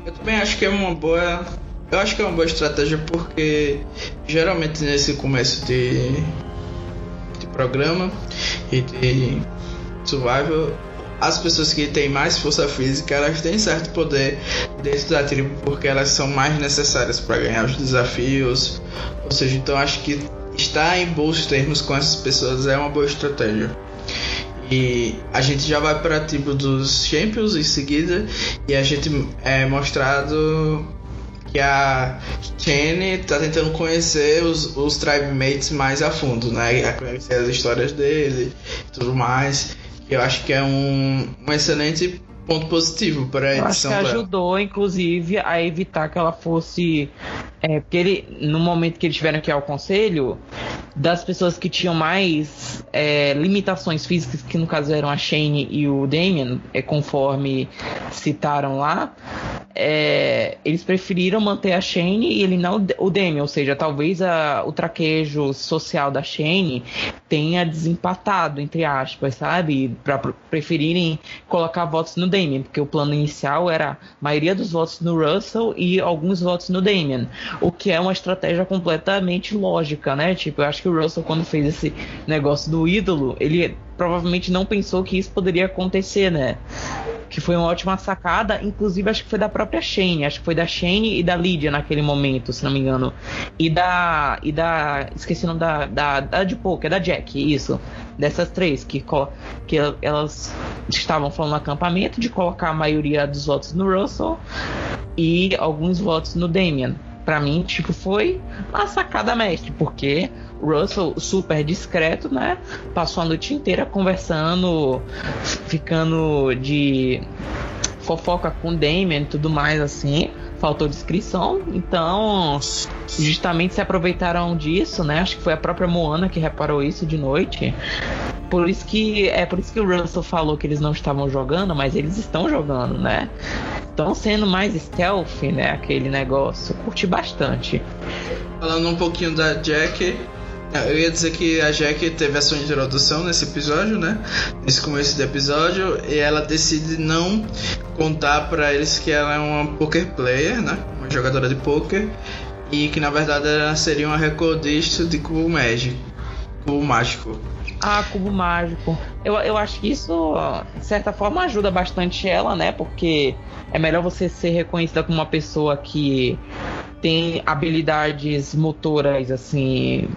Eu também acho que é uma boa. Eu acho que é uma boa estratégia porque geralmente nesse começo de, de programa e de survival as pessoas que têm mais força física elas têm certo poder dentro da tribo porque elas são mais necessárias para ganhar os desafios. Ou seja, então acho que estar em bons termos com essas pessoas é uma boa estratégia. E a gente já vai para a tribo dos Champions em seguida e a gente é mostrado que a Kenny tá tentando conhecer os, os tribe mates mais a fundo, né? Conhecer as histórias dele e tudo mais. Eu acho que é um, um excelente ponto positivo para a edição. Acho que ajudou, dela. inclusive, a evitar que ela fosse. É, porque ele, no momento que eles tiveram que ir ao conselho, das pessoas que tinham mais é, limitações físicas, que no caso eram a Shane e o Damien, é, conforme citaram lá, é, eles preferiram manter a Shane e eliminar o, Damien, ou seja, talvez a, o traquejo social da Shane tenha desempatado, entre aspas, sabe? Para preferirem colocar votos no Damien, porque o plano inicial era a maioria dos votos no Russell e alguns votos no Damien, o que é uma estratégia completamente lógica, né? Tipo, eu acho que o Russell, quando fez esse negócio do ídolo, ele provavelmente não pensou que isso poderia acontecer, né? Que foi uma ótima sacada, inclusive acho que foi da própria Shane, acho que foi da Shane e da Lydia naquele momento, se não me engano. E da. E da. Esqueci o nome da. Da, da de poker, da Jack, isso. Dessas três, que, que elas estavam falando no acampamento de colocar a maioria dos votos no Russell e alguns votos no Damian. Pra mim, tipo, foi uma sacada mestre, porque Russell super discreto, né? Passou a noite inteira conversando, ficando de fofoca com Damien e tudo mais assim. Faltou descrição, então justamente se aproveitaram disso, né? Acho que foi a própria Moana que reparou isso de noite. Por isso que é por isso que o Russell falou que eles não estavam jogando, mas eles estão jogando, né? Estão sendo mais stealth, né? Aquele negócio. Curti bastante. Falando um pouquinho da Jack, é, eu ia dizer que a Jack teve a sua introdução nesse episódio, né? Nesse começo do episódio, e ela decide não contar para eles que ela é uma poker player, né? Uma jogadora de poker, e que na verdade ela seria uma recordista de cubo Magic. cubo mágico. Ah, cubo mágico. Eu, eu acho que isso, de certa forma, ajuda bastante ela, né? Porque é melhor você ser reconhecida como uma pessoa que tem habilidades motoras, assim,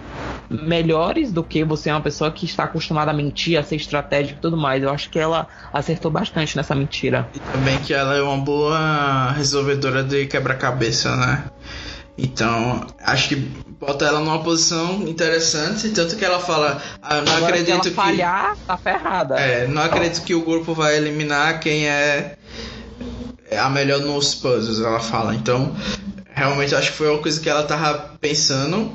melhores do que você é uma pessoa que está acostumada a mentir, a ser estratégico e tudo mais. Eu acho que ela acertou bastante nessa mentira. E também que ela é uma boa resolvedora de quebra-cabeça, né? Então, acho que bota ela numa posição interessante, tanto que ela fala, ah, não Agora, acredito se ela falhar, tá ferrada. É, não acredito que o grupo vai eliminar quem é a melhor nos puzzles, ela fala. Então, realmente acho que foi uma coisa que ela tava pensando.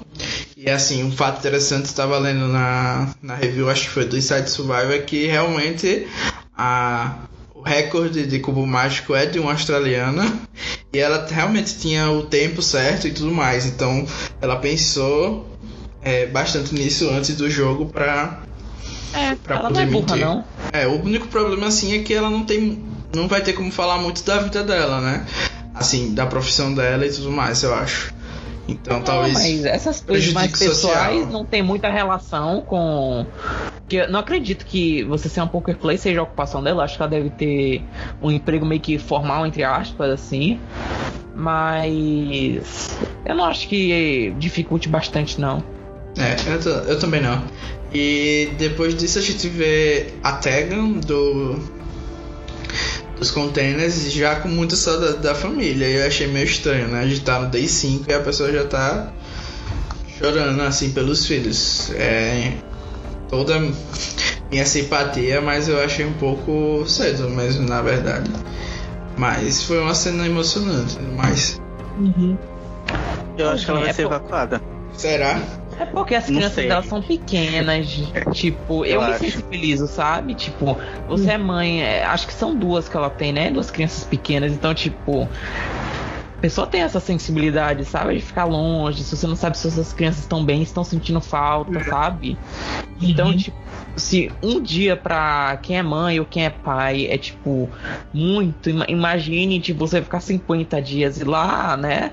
E assim, um fato interessante estava lendo na, na review, acho que foi do Inside Survivor, é que realmente a o recorde de cubo mágico é de uma australiana e ela realmente tinha o tempo certo e tudo mais. Então ela pensou é, bastante nisso antes do jogo pra, É, pra ela não poder é burra, mentir. não. É, o único problema assim é que ela não tem. não vai ter como falar muito da vida dela, né? Assim, da profissão dela e tudo mais, eu acho. Então Não, talvez. mas essas coisas mais pessoais social. não tem muita relação com. Que eu não acredito que você ser um poker play seja a ocupação dela. Acho que ela deve ter um emprego meio que formal, entre aspas, assim. Mas. Eu não acho que dificulte bastante, não. É, eu, eu também não. E depois disso a gente vê a Tegan do dos containers já com muita saudade da família. E eu achei meio estranho, né? A gente tá no day 5 e a pessoa já tá chorando assim pelos filhos. É toda minha simpatia, mas eu achei um pouco cedo mesmo, na verdade. Mas foi uma cena emocionante, mas Eu acho que ela vai É, ser pô. evacuada. será? É porque as Não crianças delas são pequenas. tipo, eu, Eu me acho. sensibilizo, sabe? Tipo, você é mãe, é, acho que são duas que ela tem, né? Duas crianças pequenas. Então, tipo. A pessoa tem essa sensibilidade, sabe? De ficar longe, se você não sabe se suas crianças estão bem, estão sentindo falta, sabe? Então, tipo, se um dia pra quem é mãe ou quem é pai é, tipo, muito. ima- Imagine, tipo, você ficar 50 dias e lá, né?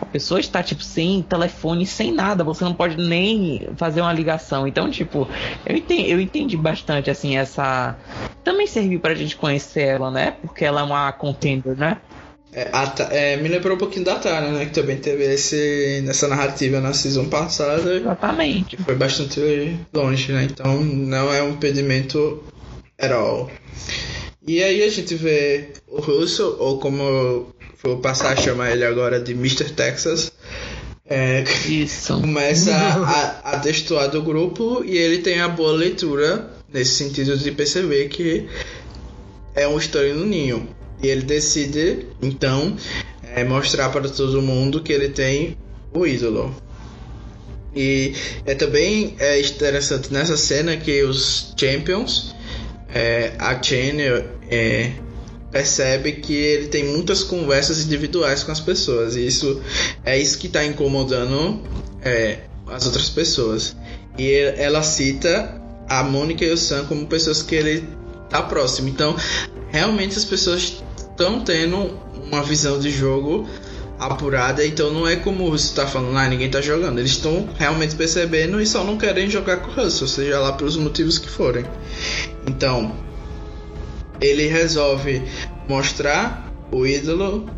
A pessoa está, tipo, sem telefone, sem nada. Você não pode nem fazer uma ligação. Então, tipo, eu entendi, eu entendi bastante, assim, essa. Também serviu pra gente conhecer ela, né? Porque ela é uma contender, né? É, é, me lembrou um pouquinho da Tara, né? Que também teve esse, nessa narrativa na season passada. Exatamente. Foi bastante longe, né? Então não é um impedimento at all. E aí a gente vê o Russell, ou como eu vou passar a chamar ele agora de Mr. Texas. É, Isso. começa a, a destoar do grupo e ele tem a boa leitura nesse sentido de perceber que é um estranho no ninho. E ele decide, então, é, mostrar para todo mundo que ele tem o ídolo. E é também é interessante nessa cena que os Champions, é, a Chen é, percebe que ele tem muitas conversas individuais com as pessoas. E isso é isso que está incomodando é, as outras pessoas. E ela cita a Mônica e o Sam como pessoas que ele tá próximo. Então, realmente as pessoas estão tendo uma visão de jogo apurada, então não é como Russell tá falando, ah, ninguém tá jogando. Eles estão realmente percebendo e só não querem jogar com o Russell, seja lá pelos motivos que forem. Então, ele resolve mostrar o ídolo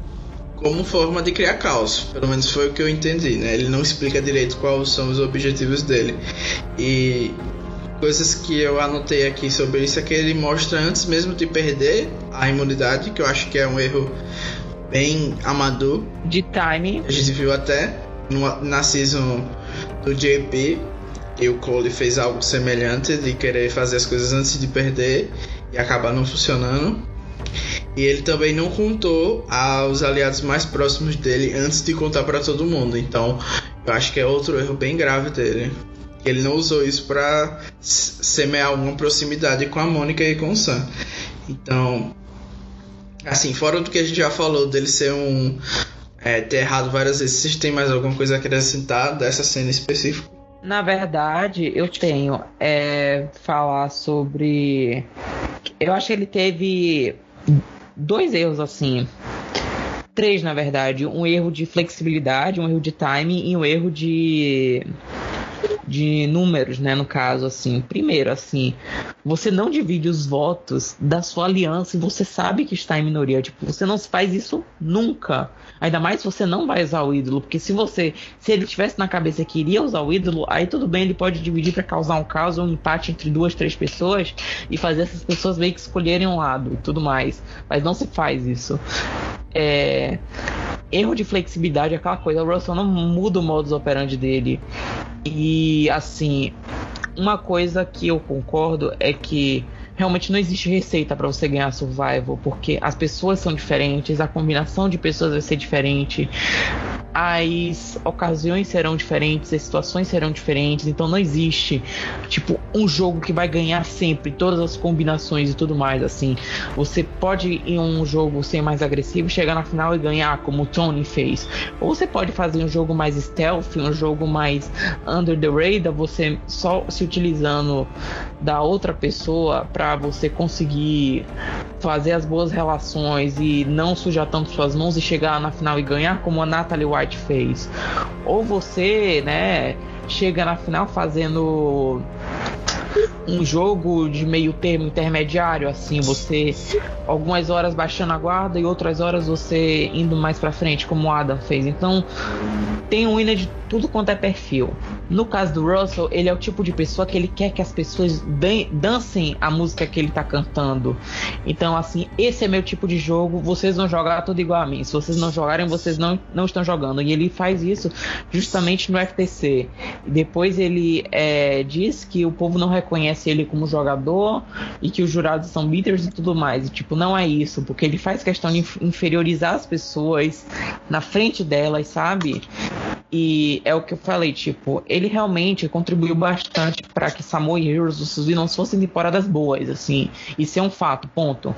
como forma de criar caos. Pelo menos foi o que eu entendi, né? Ele não explica direito quais são os objetivos dele. E coisas que eu anotei aqui sobre isso é que ele mostra antes mesmo de perder a imunidade, que eu acho que é um erro bem amador. De time. A gente viu até no, na season do JP e o Cole fez algo semelhante de querer fazer as coisas antes de perder e acabar não funcionando. E ele também não contou aos aliados mais próximos dele antes de contar para todo mundo. Então, eu acho que é outro erro bem grave dele. Ele não usou isso para semear alguma proximidade com a Mônica e com o Sam. Então, assim, fora do que a gente já falou dele ser um é, ter errado várias vezes, vocês têm mais alguma coisa a acrescentar dessa cena específica? Na verdade, eu tenho é, falar sobre. Eu acho que ele teve dois erros assim. Três, na verdade. Um erro de flexibilidade, um erro de timing e um erro de de números, né? No caso, assim, primeiro, assim, você não divide os votos da sua aliança e você sabe que está em minoria. Tipo, você não faz isso nunca. Ainda mais se você não vai usar o ídolo, porque se você, se ele tivesse na cabeça que iria usar o ídolo, aí tudo bem, ele pode dividir para causar um caos ou um empate entre duas, três pessoas e fazer essas pessoas meio que escolherem um lado e tudo mais. Mas não se faz isso. É erro de flexibilidade aquela coisa. O Russell não muda o modus operandi dele. E assim, uma coisa que eu concordo é que realmente não existe receita para você ganhar survival, porque as pessoas são diferentes, a combinação de pessoas vai ser diferente as ocasiões serão diferentes, as situações serão diferentes, então não existe tipo um jogo que vai ganhar sempre todas as combinações e tudo mais assim. Você pode em um jogo ser mais agressivo, chegar na final e ganhar como o Tony fez. Ou você pode fazer um jogo mais stealth, um jogo mais under the radar, você só se utilizando da outra pessoa para você conseguir fazer as boas relações e não sujar tanto suas mãos e chegar na final e ganhar como a Natalie White fez. Ou você, né, chega na final fazendo um jogo de meio termo intermediário, assim, você algumas horas baixando a guarda e outras horas você indo mais para frente, como o Adam fez. Então, tem um winner de tudo quanto é perfil. No caso do Russell, ele é o tipo de pessoa que ele quer que as pessoas dan dancem a música que ele tá cantando. Então, assim, esse é meu tipo de jogo. Vocês vão jogar tudo igual a mim. Se vocês não jogarem, vocês não, não estão jogando. E ele faz isso justamente no FTC. Depois ele é, diz que o povo não reconhece ele como jogador e que os jurados são bitters e tudo mais. E, tipo, não é isso, porque ele faz questão de inferiorizar as pessoas na frente delas, sabe? E é o que eu falei, tipo, ele realmente contribuiu bastante para que Samoa e Heroes do não fossem temporadas boas, assim. Isso é um fato, ponto.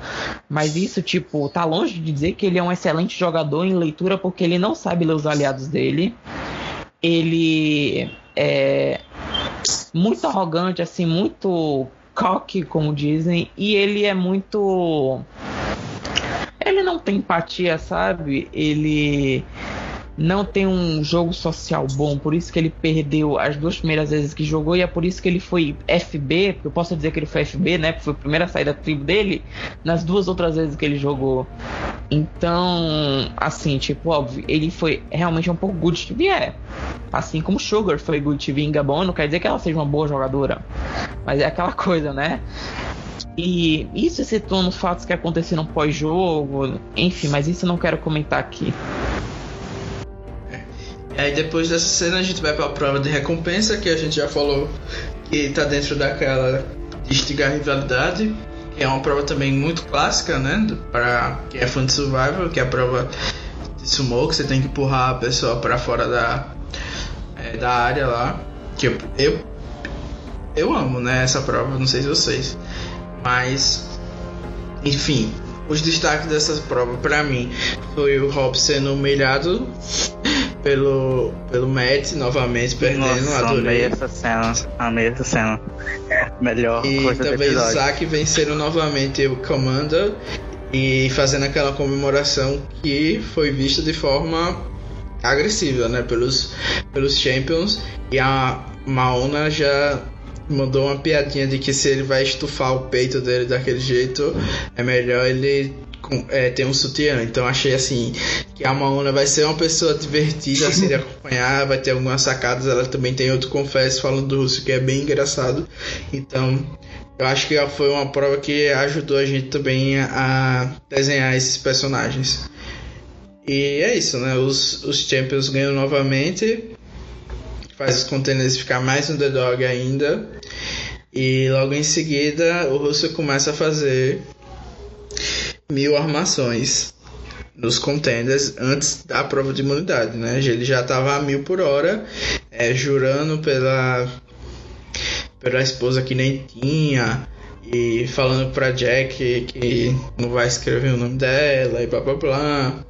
Mas isso, tipo, tá longe de dizer que ele é um excelente jogador em leitura porque ele não sabe ler os aliados dele. Ele é muito arrogante, assim, muito cocky, como dizem, e ele é muito. Ele não tem empatia, sabe? Ele não tem um jogo social bom, por isso que ele perdeu as duas primeiras vezes que jogou e é por isso que ele foi FB, porque eu posso dizer que ele foi FB, né? Porque foi a primeira saída da tribo dele, nas duas outras vezes que ele jogou. Então, assim, tipo, óbvio, ele foi realmente um pouco good TV, é. Assim como Sugar foi good TV em Gabon, não quer dizer que ela seja uma boa jogadora, mas é aquela coisa, né? E isso excetuando nos fatos que aconteceram pós-jogo, enfim, mas isso eu não quero comentar aqui. Aí depois dessa cena a gente vai para a prova de recompensa, que a gente já falou que tá dentro daquela de rivalidade, que é uma prova também muito clássica, né? Para quem é fã de Survival, que é a prova de sumo, que você tem que empurrar a pessoa para fora da, é, da área lá. Que eu, eu, eu amo, né? Essa prova, não sei se vocês. Mas, enfim, os destaques dessa prova para mim foi o Rob sendo humilhado pelo, pelo Matt novamente, perdendo, Nossa, adorei. Amei essa cena, amei essa cena. Melhor e coisa também do episódio. Zack vencendo novamente o Commander e fazendo aquela comemoração que foi vista de forma agressiva, né, pelos, pelos Champions. E a Maona já mandou uma piadinha de que se ele vai estufar o peito dele daquele jeito, é melhor ele com- é, ter um sutiã. Então achei assim que a Maona vai ser uma pessoa divertida assim, de acompanhar, vai ter algumas sacadas. Ela também tem outro confesso falando do russo que é bem engraçado. Então eu acho que foi uma prova que ajudou a gente também a desenhar esses personagens. E é isso, né? Os, os Champions ganham novamente. Faz os contenders ficar mais underdog ainda. E logo em seguida o Russo começa a fazer mil armações nos contenders antes da prova de imunidade, né? Ele já estava a mil por hora, é, jurando pela pela esposa que nem tinha e falando pra Jack que, não vai escrever o nome dela e blá blá blá.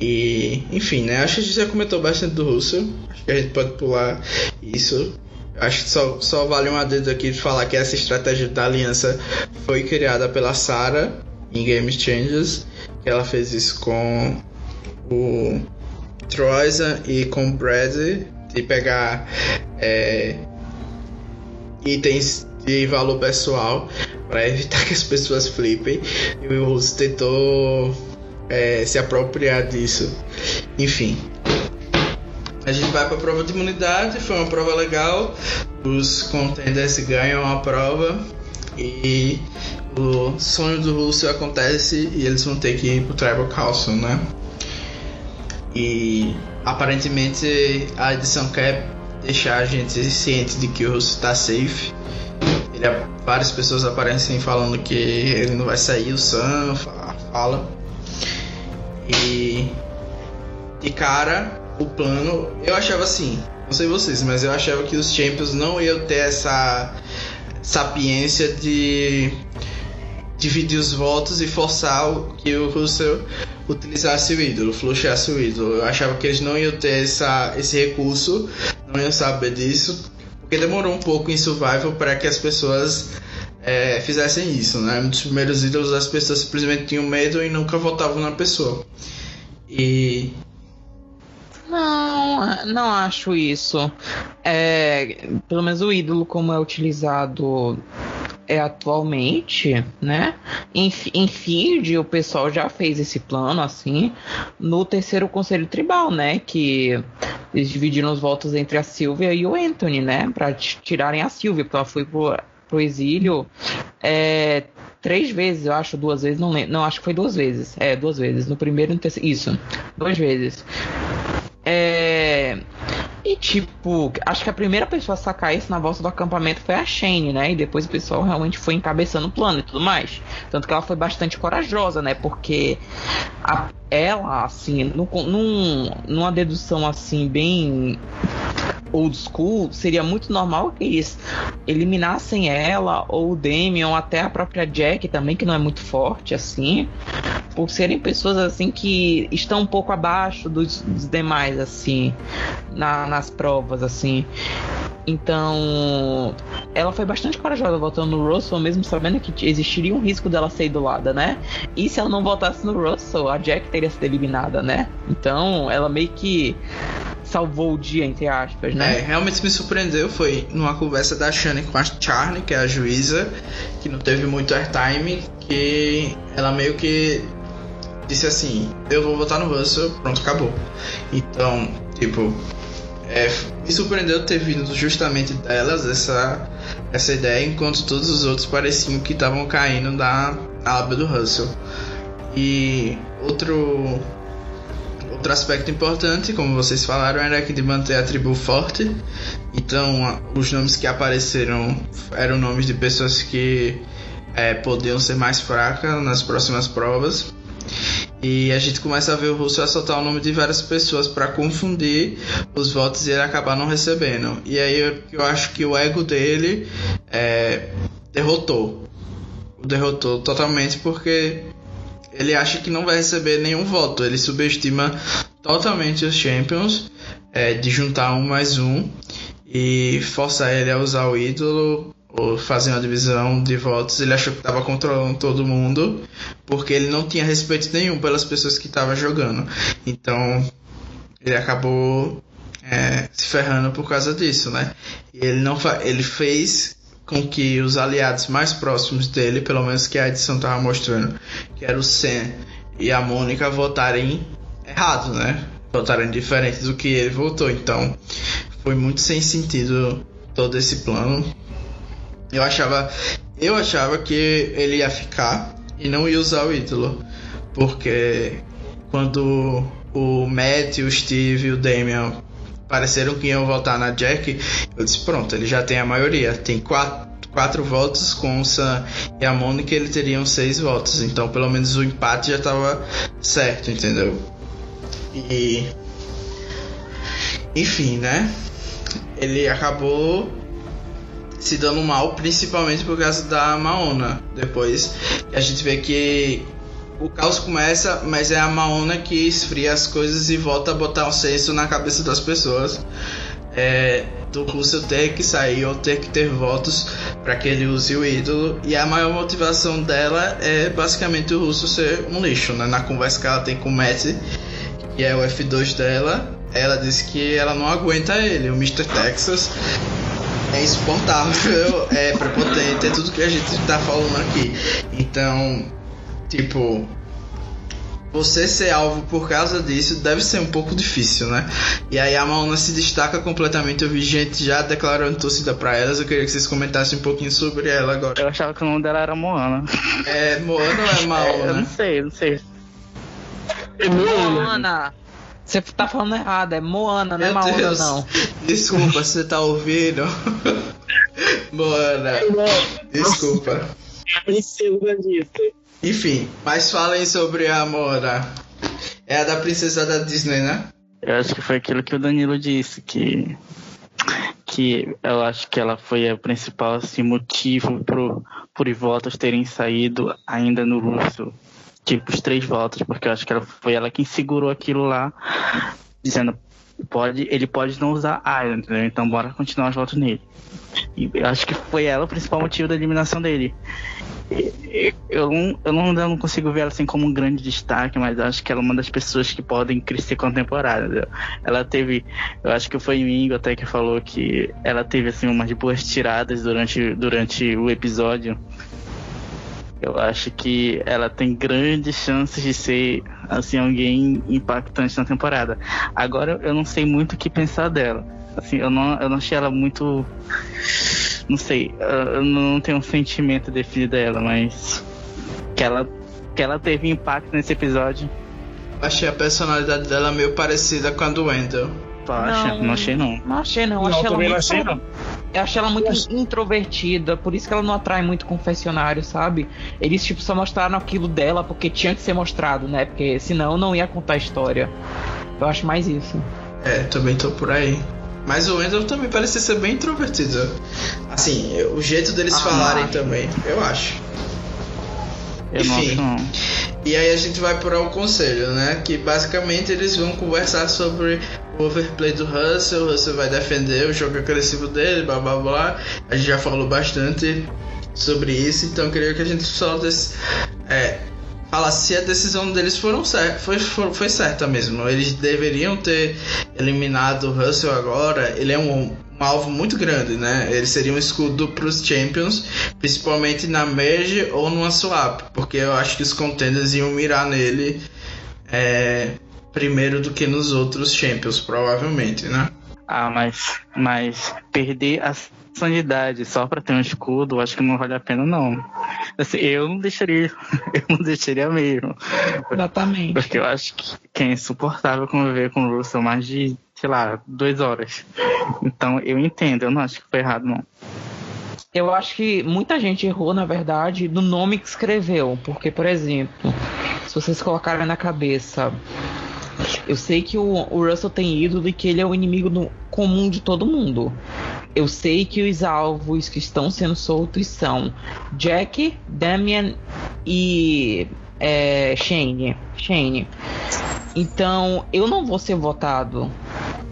E enfim, né? Acho que a gente já comentou bastante do Russo. Acho que a gente pode pular isso. Acho que só, só vale um adendo aqui de falar que essa estratégia da aliança foi criada pela Sarah em Game Changers. Que ela fez isso com o Troisa e com o Brad de pegar é, itens de valor pessoal para evitar que as pessoas flipem. E o Russo tentou é, se apropriar disso. Enfim. A gente vai para a prova de imunidade, foi uma prova legal. Os contenders ganham a prova e o sonho do Russell acontece e eles vão ter que ir pro Tribal Council, né? E aparentemente a edição quer deixar a gente ciente de que o Russell tá safe. Ele, várias pessoas aparecem falando que ele não vai sair, o Sam fala. E de cara, o plano, eu achava assim, não sei vocês, mas eu achava que os Champions não iam ter essa sapiência de dividir os votos e forçar o, que o Russell utilizasse o ídolo, fluxasse o ídolo. Eu achava que eles não iam ter essa, esse recurso, não iam saber disso, porque demorou um pouco em Survival para que as pessoas é, fizessem isso, né? Nos primeiros ídolos as pessoas simplesmente tinham medo e nunca votavam na pessoa. E não, não acho isso. É, pelo menos o ídolo como é utilizado é atualmente, né? Em, em o pessoal já fez esse plano, assim, no terceiro conselho tribal, né? Que eles dividiram os votos entre a Silvia e o Anthony, né? Pra tirarem a Silvia, porque ela foi pro, pro exílio é, três vezes, eu acho, duas vezes, não lembro. Não, acho que foi duas vezes. É, duas vezes. No primeiro e no terceiro. Isso, duas vezes. É. E tipo, acho que a primeira pessoa a sacar isso na volta do acampamento foi a Shane, né? E depois o pessoal realmente foi encabeçando o plano e tudo mais. Tanto que ela foi bastante corajosa, né? Porque a, ela, assim, num, num, numa dedução assim, bem old school, seria muito normal que eles eliminassem ela ou o Damian ou até a própria Jack também, que não é muito forte assim, por serem pessoas assim que estão um pouco abaixo dos, dos demais assim na, nas provas assim. Então, ela foi bastante corajosa voltando no Russell, mesmo sabendo que existiria um risco dela ser idolada, né? E se ela não voltasse no Russell, a Jack teria sido eliminada, né? Então, ela meio que salvou o dia, entre aspas, né? É, realmente me surpreendeu. Foi numa conversa da Shane com a Charlie, que é a juíza, que não teve muito airtime, que ela meio que disse assim: Eu vou votar no Russell, pronto, acabou. Então, tipo, é, me surpreendeu ter vindo justamente delas essa, essa ideia, enquanto todos os outros pareciam que estavam caindo da aba do Russell. E outro outro aspecto importante, como vocês falaram, era que de manter a tribo forte. Então, os nomes que apareceram eram nomes de pessoas que é, podiam ser mais fracas nas próximas provas. E a gente começa a ver o Russo assaltar o nome de várias pessoas para confundir os votos e ele acabar não recebendo. E aí eu, eu acho que o ego dele é, derrotou. Derrotou totalmente porque ele acha que não vai receber nenhum voto. Ele subestima totalmente os Champions é, de juntar um mais um e forçar ele a usar o ídolo fazer uma divisão de votos, ele achou que estava controlando todo mundo, porque ele não tinha respeito nenhum pelas pessoas que estavam jogando. Então, ele acabou é, se ferrando por causa disso, né? E ele não ele fez com que os aliados mais próximos dele, pelo menos que a edição estava mostrando, que era o Sam e a Mônica, votarem errado, né? Votarem diferente do que ele votou. Então, foi muito sem sentido todo esse plano eu achava, eu achava que ele ia ficar e não ia usar o ídolo, porque quando o Matt, o Steve e o Damian pareceram que iam votar na Jack, eu disse pronto, ele já tem a maioria, tem quatro quatro votos com o Sam e a Mônica ele teriam seis votos então pelo menos o empate já estava certo entendeu? E enfim né? Ele acabou se dando mal, principalmente por causa da Maona. Depois a gente vê que o caos começa, mas é a Maona que esfria as coisas e volta a botar um senso na cabeça das pessoas. É, do Russell ter que sair ou ter que ter votos para que ele use o ídolo. E a maior motivação dela é basicamente o Russell ser um lixo. Né? Na conversa que ela tem com o Matt, que é o F2 dela, ela disse que ela não aguenta ele. O Mr. Texas é insuportável, é prepotente, é tudo que a gente tá falando aqui. Então, tipo, você ser alvo por causa disso deve ser um pouco difícil, né? E aí a Maona se destaca completamente. Eu vi gente já declarando torcida pra elas. Eu queria que vocês comentassem um pouquinho sobre ela agora. Eu achava que o nome dela era Moana. É Moana ou é Maona? É, eu não sei, não sei. É Moana. Você tá falando errado, é Moana, não é Maona, Deus. não. Desculpa, você tá ouvindo? Moana. Desculpa. Precisa disso. Enfim, mas falem sobre a Mora. É a da princesa da Disney, né? Eu acho que foi aquilo que o Danilo disse, que que eu acho que ela foi o principal assim, motivo pro, por votos terem saído ainda no russo. Tipo, os três votos, porque eu acho que ela, foi ela quem segurou aquilo lá, dizendo pode, ele pode não usar Iron, entendeu? Então bora continuar os votos nele. E acho que foi ela o principal motivo da eliminação dele eu não, eu não, eu não consigo ver ela assim como um grande destaque, mas acho que ela é uma das pessoas que podem crescer com a temporada. Ela teve, eu acho que foi o Ingo até que falou que ela teve assim umas boas tiradas durante, durante o episódio. Eu acho que ela tem grandes chances de ser assim alguém impactante na temporada. Agora eu não sei muito o que pensar dela. Assim, eu não, eu não achei ela muito não sei, eu não tenho um sentimento definido dela, mas que ela, que ela teve impacto nesse episódio. Achei a personalidade dela meio parecida com a do Wendell. Tu acha? Não, não achei não. Não achei não. não achei ela muito, achei, não. Eu achei ela muito introvertida, por isso que ela não atrai muito confessionário, sabe? Eles tipo só mostraram aquilo dela porque tinha que ser mostrado, né? Porque senão não ia contar a história. Eu acho mais isso. É, também tô por aí. Mas o Wendell também parece ser bem introvertido. Assim, o jeito deles ah, falarem também, eu acho. Eu Enfim. Não, E aí a gente vai para o conselho, né? Que basicamente eles vão conversar sobre overplay do Russell, Russell vai defender o jogo agressivo dele, blá blá blá. A gente já falou bastante sobre isso, então queria que a gente só desse, é, falar se a decisão deles foram cer foi, foi, foi certa mesmo. Eles deveriam ter eliminado o Russell agora. Ele é um, um alvo muito grande, né? Ele seria um escudo para os Champions, principalmente na merge ou numa swap, porque eu acho que os contenders iam mirar nele é, primeiro do que nos outros Champions, provavelmente, né? Ah, mas, mas perder as sanidade só para ter um escudo, acho que não vale a pena não. Assim, eu não deixaria, eu não deixaria mesmo. Exatamente. Porque eu acho que, que é insuportável conviver com o Russell mais de, sei lá, duas horas. Então eu entendo, eu não acho que foi errado não. Eu acho que muita gente errou, na verdade, no nome que escreveu. Porque, por exemplo, se vocês colocarem na cabeça eu sei que o, o Russell tem ídolo e que ele é o inimigo comum de todo mundo. Eu sei que os alvos que estão sendo soltos são Jack, Damian e é, Shane. Shane. Então, eu não vou ser votado.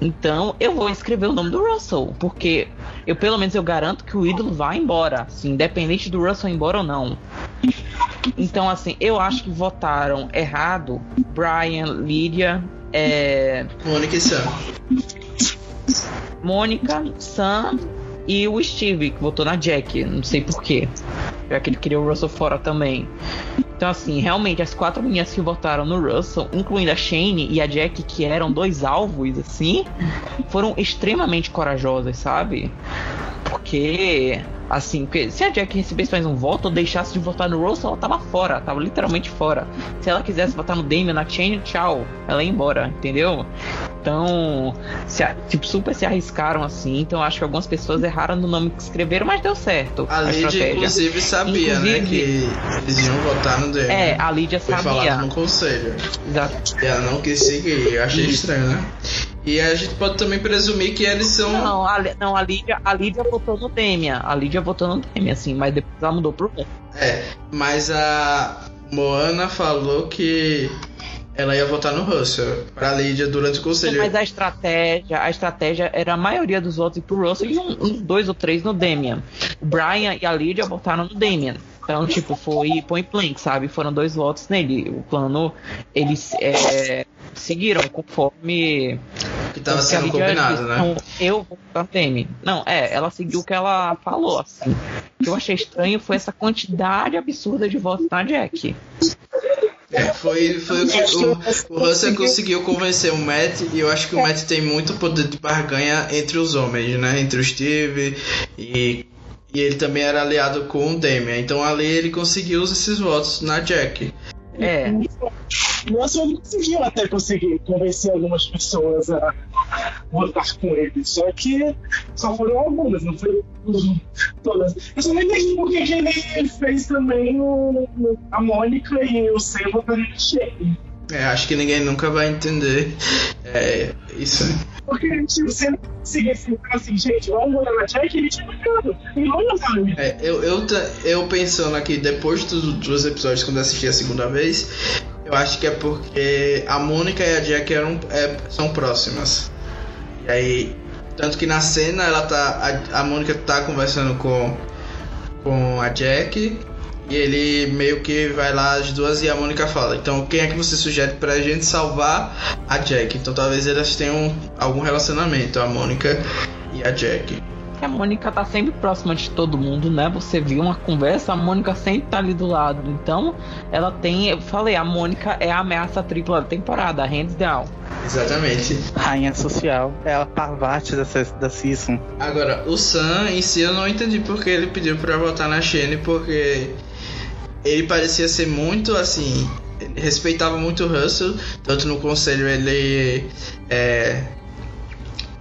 Então, eu vou escrever o nome do Russell, porque eu pelo menos eu garanto que o ídolo vai embora, assim, independente do Russell ir embora ou não. Então, assim, eu acho que votaram errado Brian, Lydia, é... Mônica e Sam. Mônica, Sam e o Steve, que votou na Jack, não sei porquê. Já que ele queria o Russell fora também. Então, assim, realmente, as quatro meninas que votaram no Russell, incluindo a Shane e a Jack, que eram dois alvos, assim, foram extremamente corajosas, sabe? Porque Assim, porque se a Jack recebesse mais um voto ou deixasse de votar no Russell, ela tava fora, tava literalmente fora. Se ela quisesse votar no Damien, na Chain, tchau, ela ia embora, entendeu? Então, se, tipo, super se arriscaram assim. Então, acho que algumas pessoas erraram no nome que escreveram, mas deu certo. A, a Lídia, inclusive, sabia, né, inclusive, né? Que eles iam votar no Damien. É, a Lídia Foi sabia. Foi falado no conselho. Exato. E ela não quis seguir. Eu achei Isso. estranho, né? E a gente pode também presumir que eles são. Não, a, não, a Lídia, a Lídia votou no Demian. A Lídia votou no Demian, assim, mas depois ela mudou pro É, mas a Moana falou que ela ia votar no Russell pra Lídia durante o conselho. Mas a estratégia, a estratégia era a maioria dos votos pro Russell e uns um, dois ou três no Demian. O Brian e a Lídia votaram no Demian. Então, tipo, foi point blank, sabe? Foram dois votos nele. O plano, eles é, seguiram conforme Que tava sendo combinado, disse, né? Não, eu vou pra Temi. Não, é, ela seguiu o que ela falou, assim. O que eu achei estranho foi essa quantidade absurda de votos na Jack. É, foi, foi o que o, o Russell conseguiu convencer o Matt e eu acho que o Matt tem muito poder de barganha entre os homens, né? Entre o Steve e, e ele também era aliado com o Damian. Então ali ele conseguiu esses votos na Jack. É. Nossa, ele conseguiu até conseguir convencer algumas pessoas a votar com ele. Só que só foram algumas, não foi todas. Eu só não entendi por que que ele fez também o, a Mônica e o Sam votarem no Shane. É, acho que ninguém nunca vai entender é, isso. Porque tipo, se ele conseguisse ficar assim, gente, vamos votar na Jack, ele tinha ganhado. E ia votar É, eu, eu, eu pensando aqui, depois do- dos episódios, quando eu assisti a segunda vez, eu acho que é porque a Mônica e a Jack eram, é, são próximas. E aí, tanto que na cena ela tá. A, a Mônica tá conversando com, com a Jack. E ele meio que vai lá as duas e a Mônica fala. Então quem é que você sugere pra gente salvar a Jack? Então talvez elas tenham algum relacionamento, a Mônica e a Jack. A Mônica tá sempre próxima de todo mundo, né? Você viu uma conversa, a Mônica sempre tá ali do lado. Então, ela tem. Eu falei, a Mônica é a ameaça tripla da temporada, hands down. Exatamente. Rainha social. É a Parvati dessa, da season. Agora, o Sam em si eu não entendi porque ele pediu pra votar na Shane, porque ele parecia ser muito assim. respeitava muito o Russell, tanto no conselho ele é,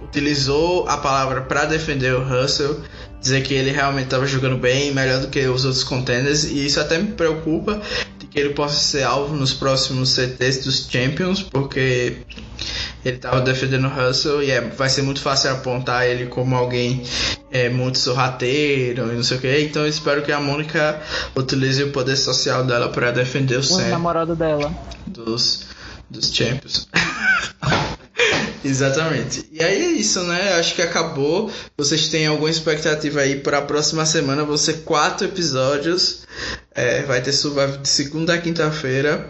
utilizou a palavra pra defender o Russell, dizer que ele realmente estava jogando bem, melhor do que os outros contenders, e isso até me preocupa de que ele possa ser alvo nos próximos CTs dos Champions, porque ele estava defendendo o Russell e é, vai ser muito fácil apontar ele como alguém é, muito sorrateiro e não sei o que. Então eu espero que a Mônica utilize o poder social dela para defender o O Sam namorado dela. dos, dos Champions. Exatamente. E aí é isso, né? Acho que acabou. Vocês têm alguma expectativa aí para a próxima semana? Vão ser quatro episódios. É, vai ter Survival de segunda a quinta-feira.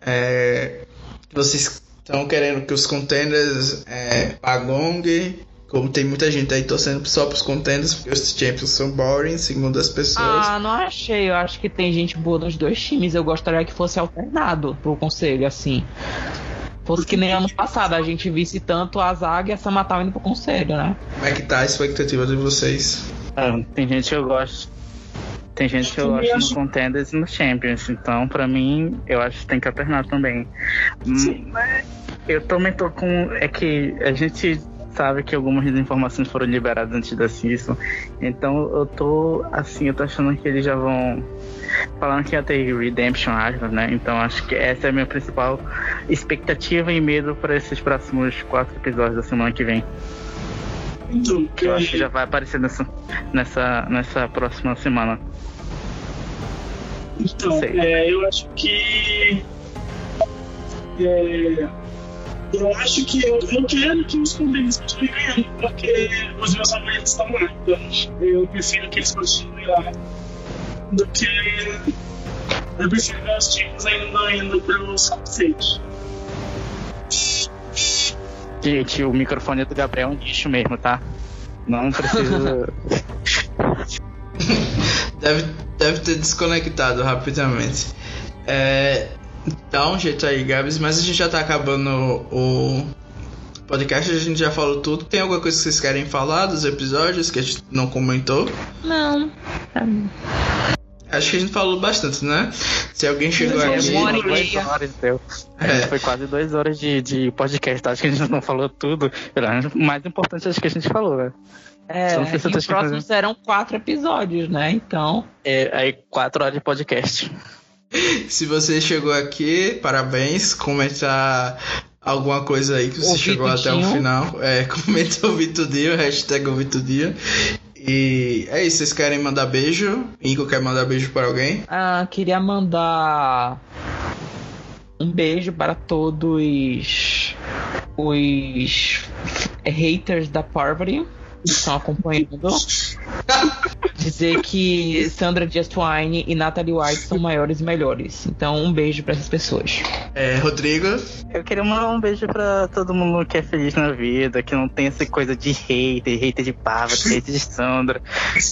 É, vocês estão querendo que os contenders é, Pagong. Como tem muita gente aí torcendo só pros contenders, porque os Champions são boring, segundo as pessoas. Ah, não achei. Eu acho que tem gente boa nos dois times. Eu gostaria que fosse alternado pro conselho, assim. Fosse que nem ano passado, a gente visse tanto a Zaga e a Samatal indo pro conselho, né? Como é que tá a expectativa de vocês? Ah, tem gente que eu gosto. Tem gente que eu acho- no Contenders e no Champions. Então, pra mim, eu acho que tem que alternar também. Hum, Eu também tô com. É que a gente sabe que algumas informações foram liberadas antes da season. Então eu tô assim, eu tô achando que eles já vão. Falando que ia ter Redemption Island, né? Então acho que essa é a minha principal expectativa e medo para esses próximos quatro episódios da semana que vem. Então, Que eu acho que já vai aparecer nessa, nessa, nessa próxima semana. Então, é, eu acho que. é, eu acho que eu, eu quero que os contenders continuem ganhando, porque os meus favoritos estão lá. Então, eu prefiro que eles continuem lá do que. Eu prefiro ver os times ainda indo para os conselhos. Gente, o microfone do Gabriel é um lixo mesmo, tá? Não precisa. Deve, deve ter desconectado rapidamente. É, dá um jeito aí, Gabs, mas a gente já tá acabando o podcast, a gente já falou tudo. Tem alguma coisa que vocês querem falar dos episódios que a gente não comentou? Não. Acho que a gente falou bastante, né? Se alguém chegou aqui. é Uma hora e duas meia. horas, deu. É. Foi quase duas horas de, de podcast. Acho que a gente não falou tudo. O mais importante acho que a gente falou, né? É, e os próximos serão quatro episódios, né? Então. É, aí quatro horas de podcast. Se você chegou aqui, parabéns. Comenta alguma coisa aí que você Ouvi chegou até o final. É, comenta ouvi tudinho, hashtag ouvi tudinho. E é isso, vocês querem mandar beijo? Ingo quer mandar beijo para alguém? Ah, queria mandar um beijo para todos os haters da Parvati que estão acompanhando. dizer que Sandra Dias Twine e Natalie White são maiores e melhores. Então, um beijo para essas pessoas. É, Rodrigo? Eu queria mandar um beijo pra todo mundo que é feliz na vida, que não tem essa coisa de hater, hater de Pava, hater de Sandra.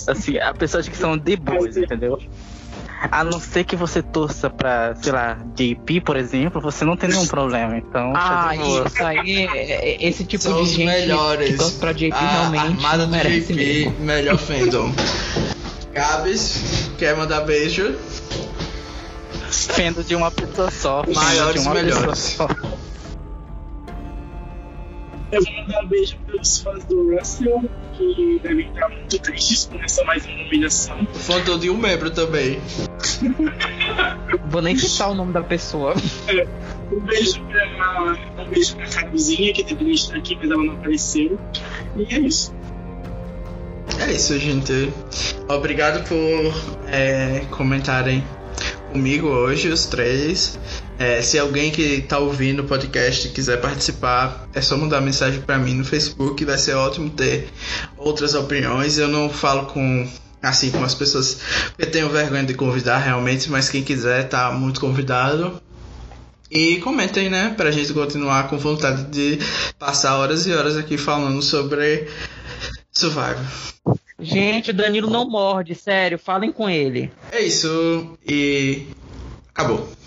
Assim, a pessoas que são de boas, entendeu? A não ser que você torça pra, sei lá, JP, por exemplo, você não tem nenhum problema. Então, tá Ah, boa. isso aí, é- esse tipo São de gente melhores. que torce pra JP a realmente Armada do merece JP, mesmo. melhor fandom. Gabs, quer mandar beijo? Fendo de uma pessoa só. Maiores de uma e melhores. Eu vou mandar um beijo pros fãs do Russell, que devem estar muito tristes com essa mais uma humilhação. Faltou de um membro também. Vou nem citar o nome da pessoa. Um beijo pra, um beijo pra Caruzinha, que deveria estar aqui, mas ela não apareceu. E é isso. É isso, gente. Obrigado por é, comentarem comigo hoje, os três. É, se alguém que tá ouvindo o podcast quiser participar, é só mandar mensagem pra mim no Facebook. Vai ser ótimo ter outras opiniões. Eu não falo com assim com as pessoas porque tenho vergonha de convidar realmente, mas quem quiser tá muito convidado. E comentem, né? Pra gente continuar com vontade de passar horas e horas aqui falando sobre Survivor. Gente, o Danilo não morde, sério, falem com ele. É isso e acabou.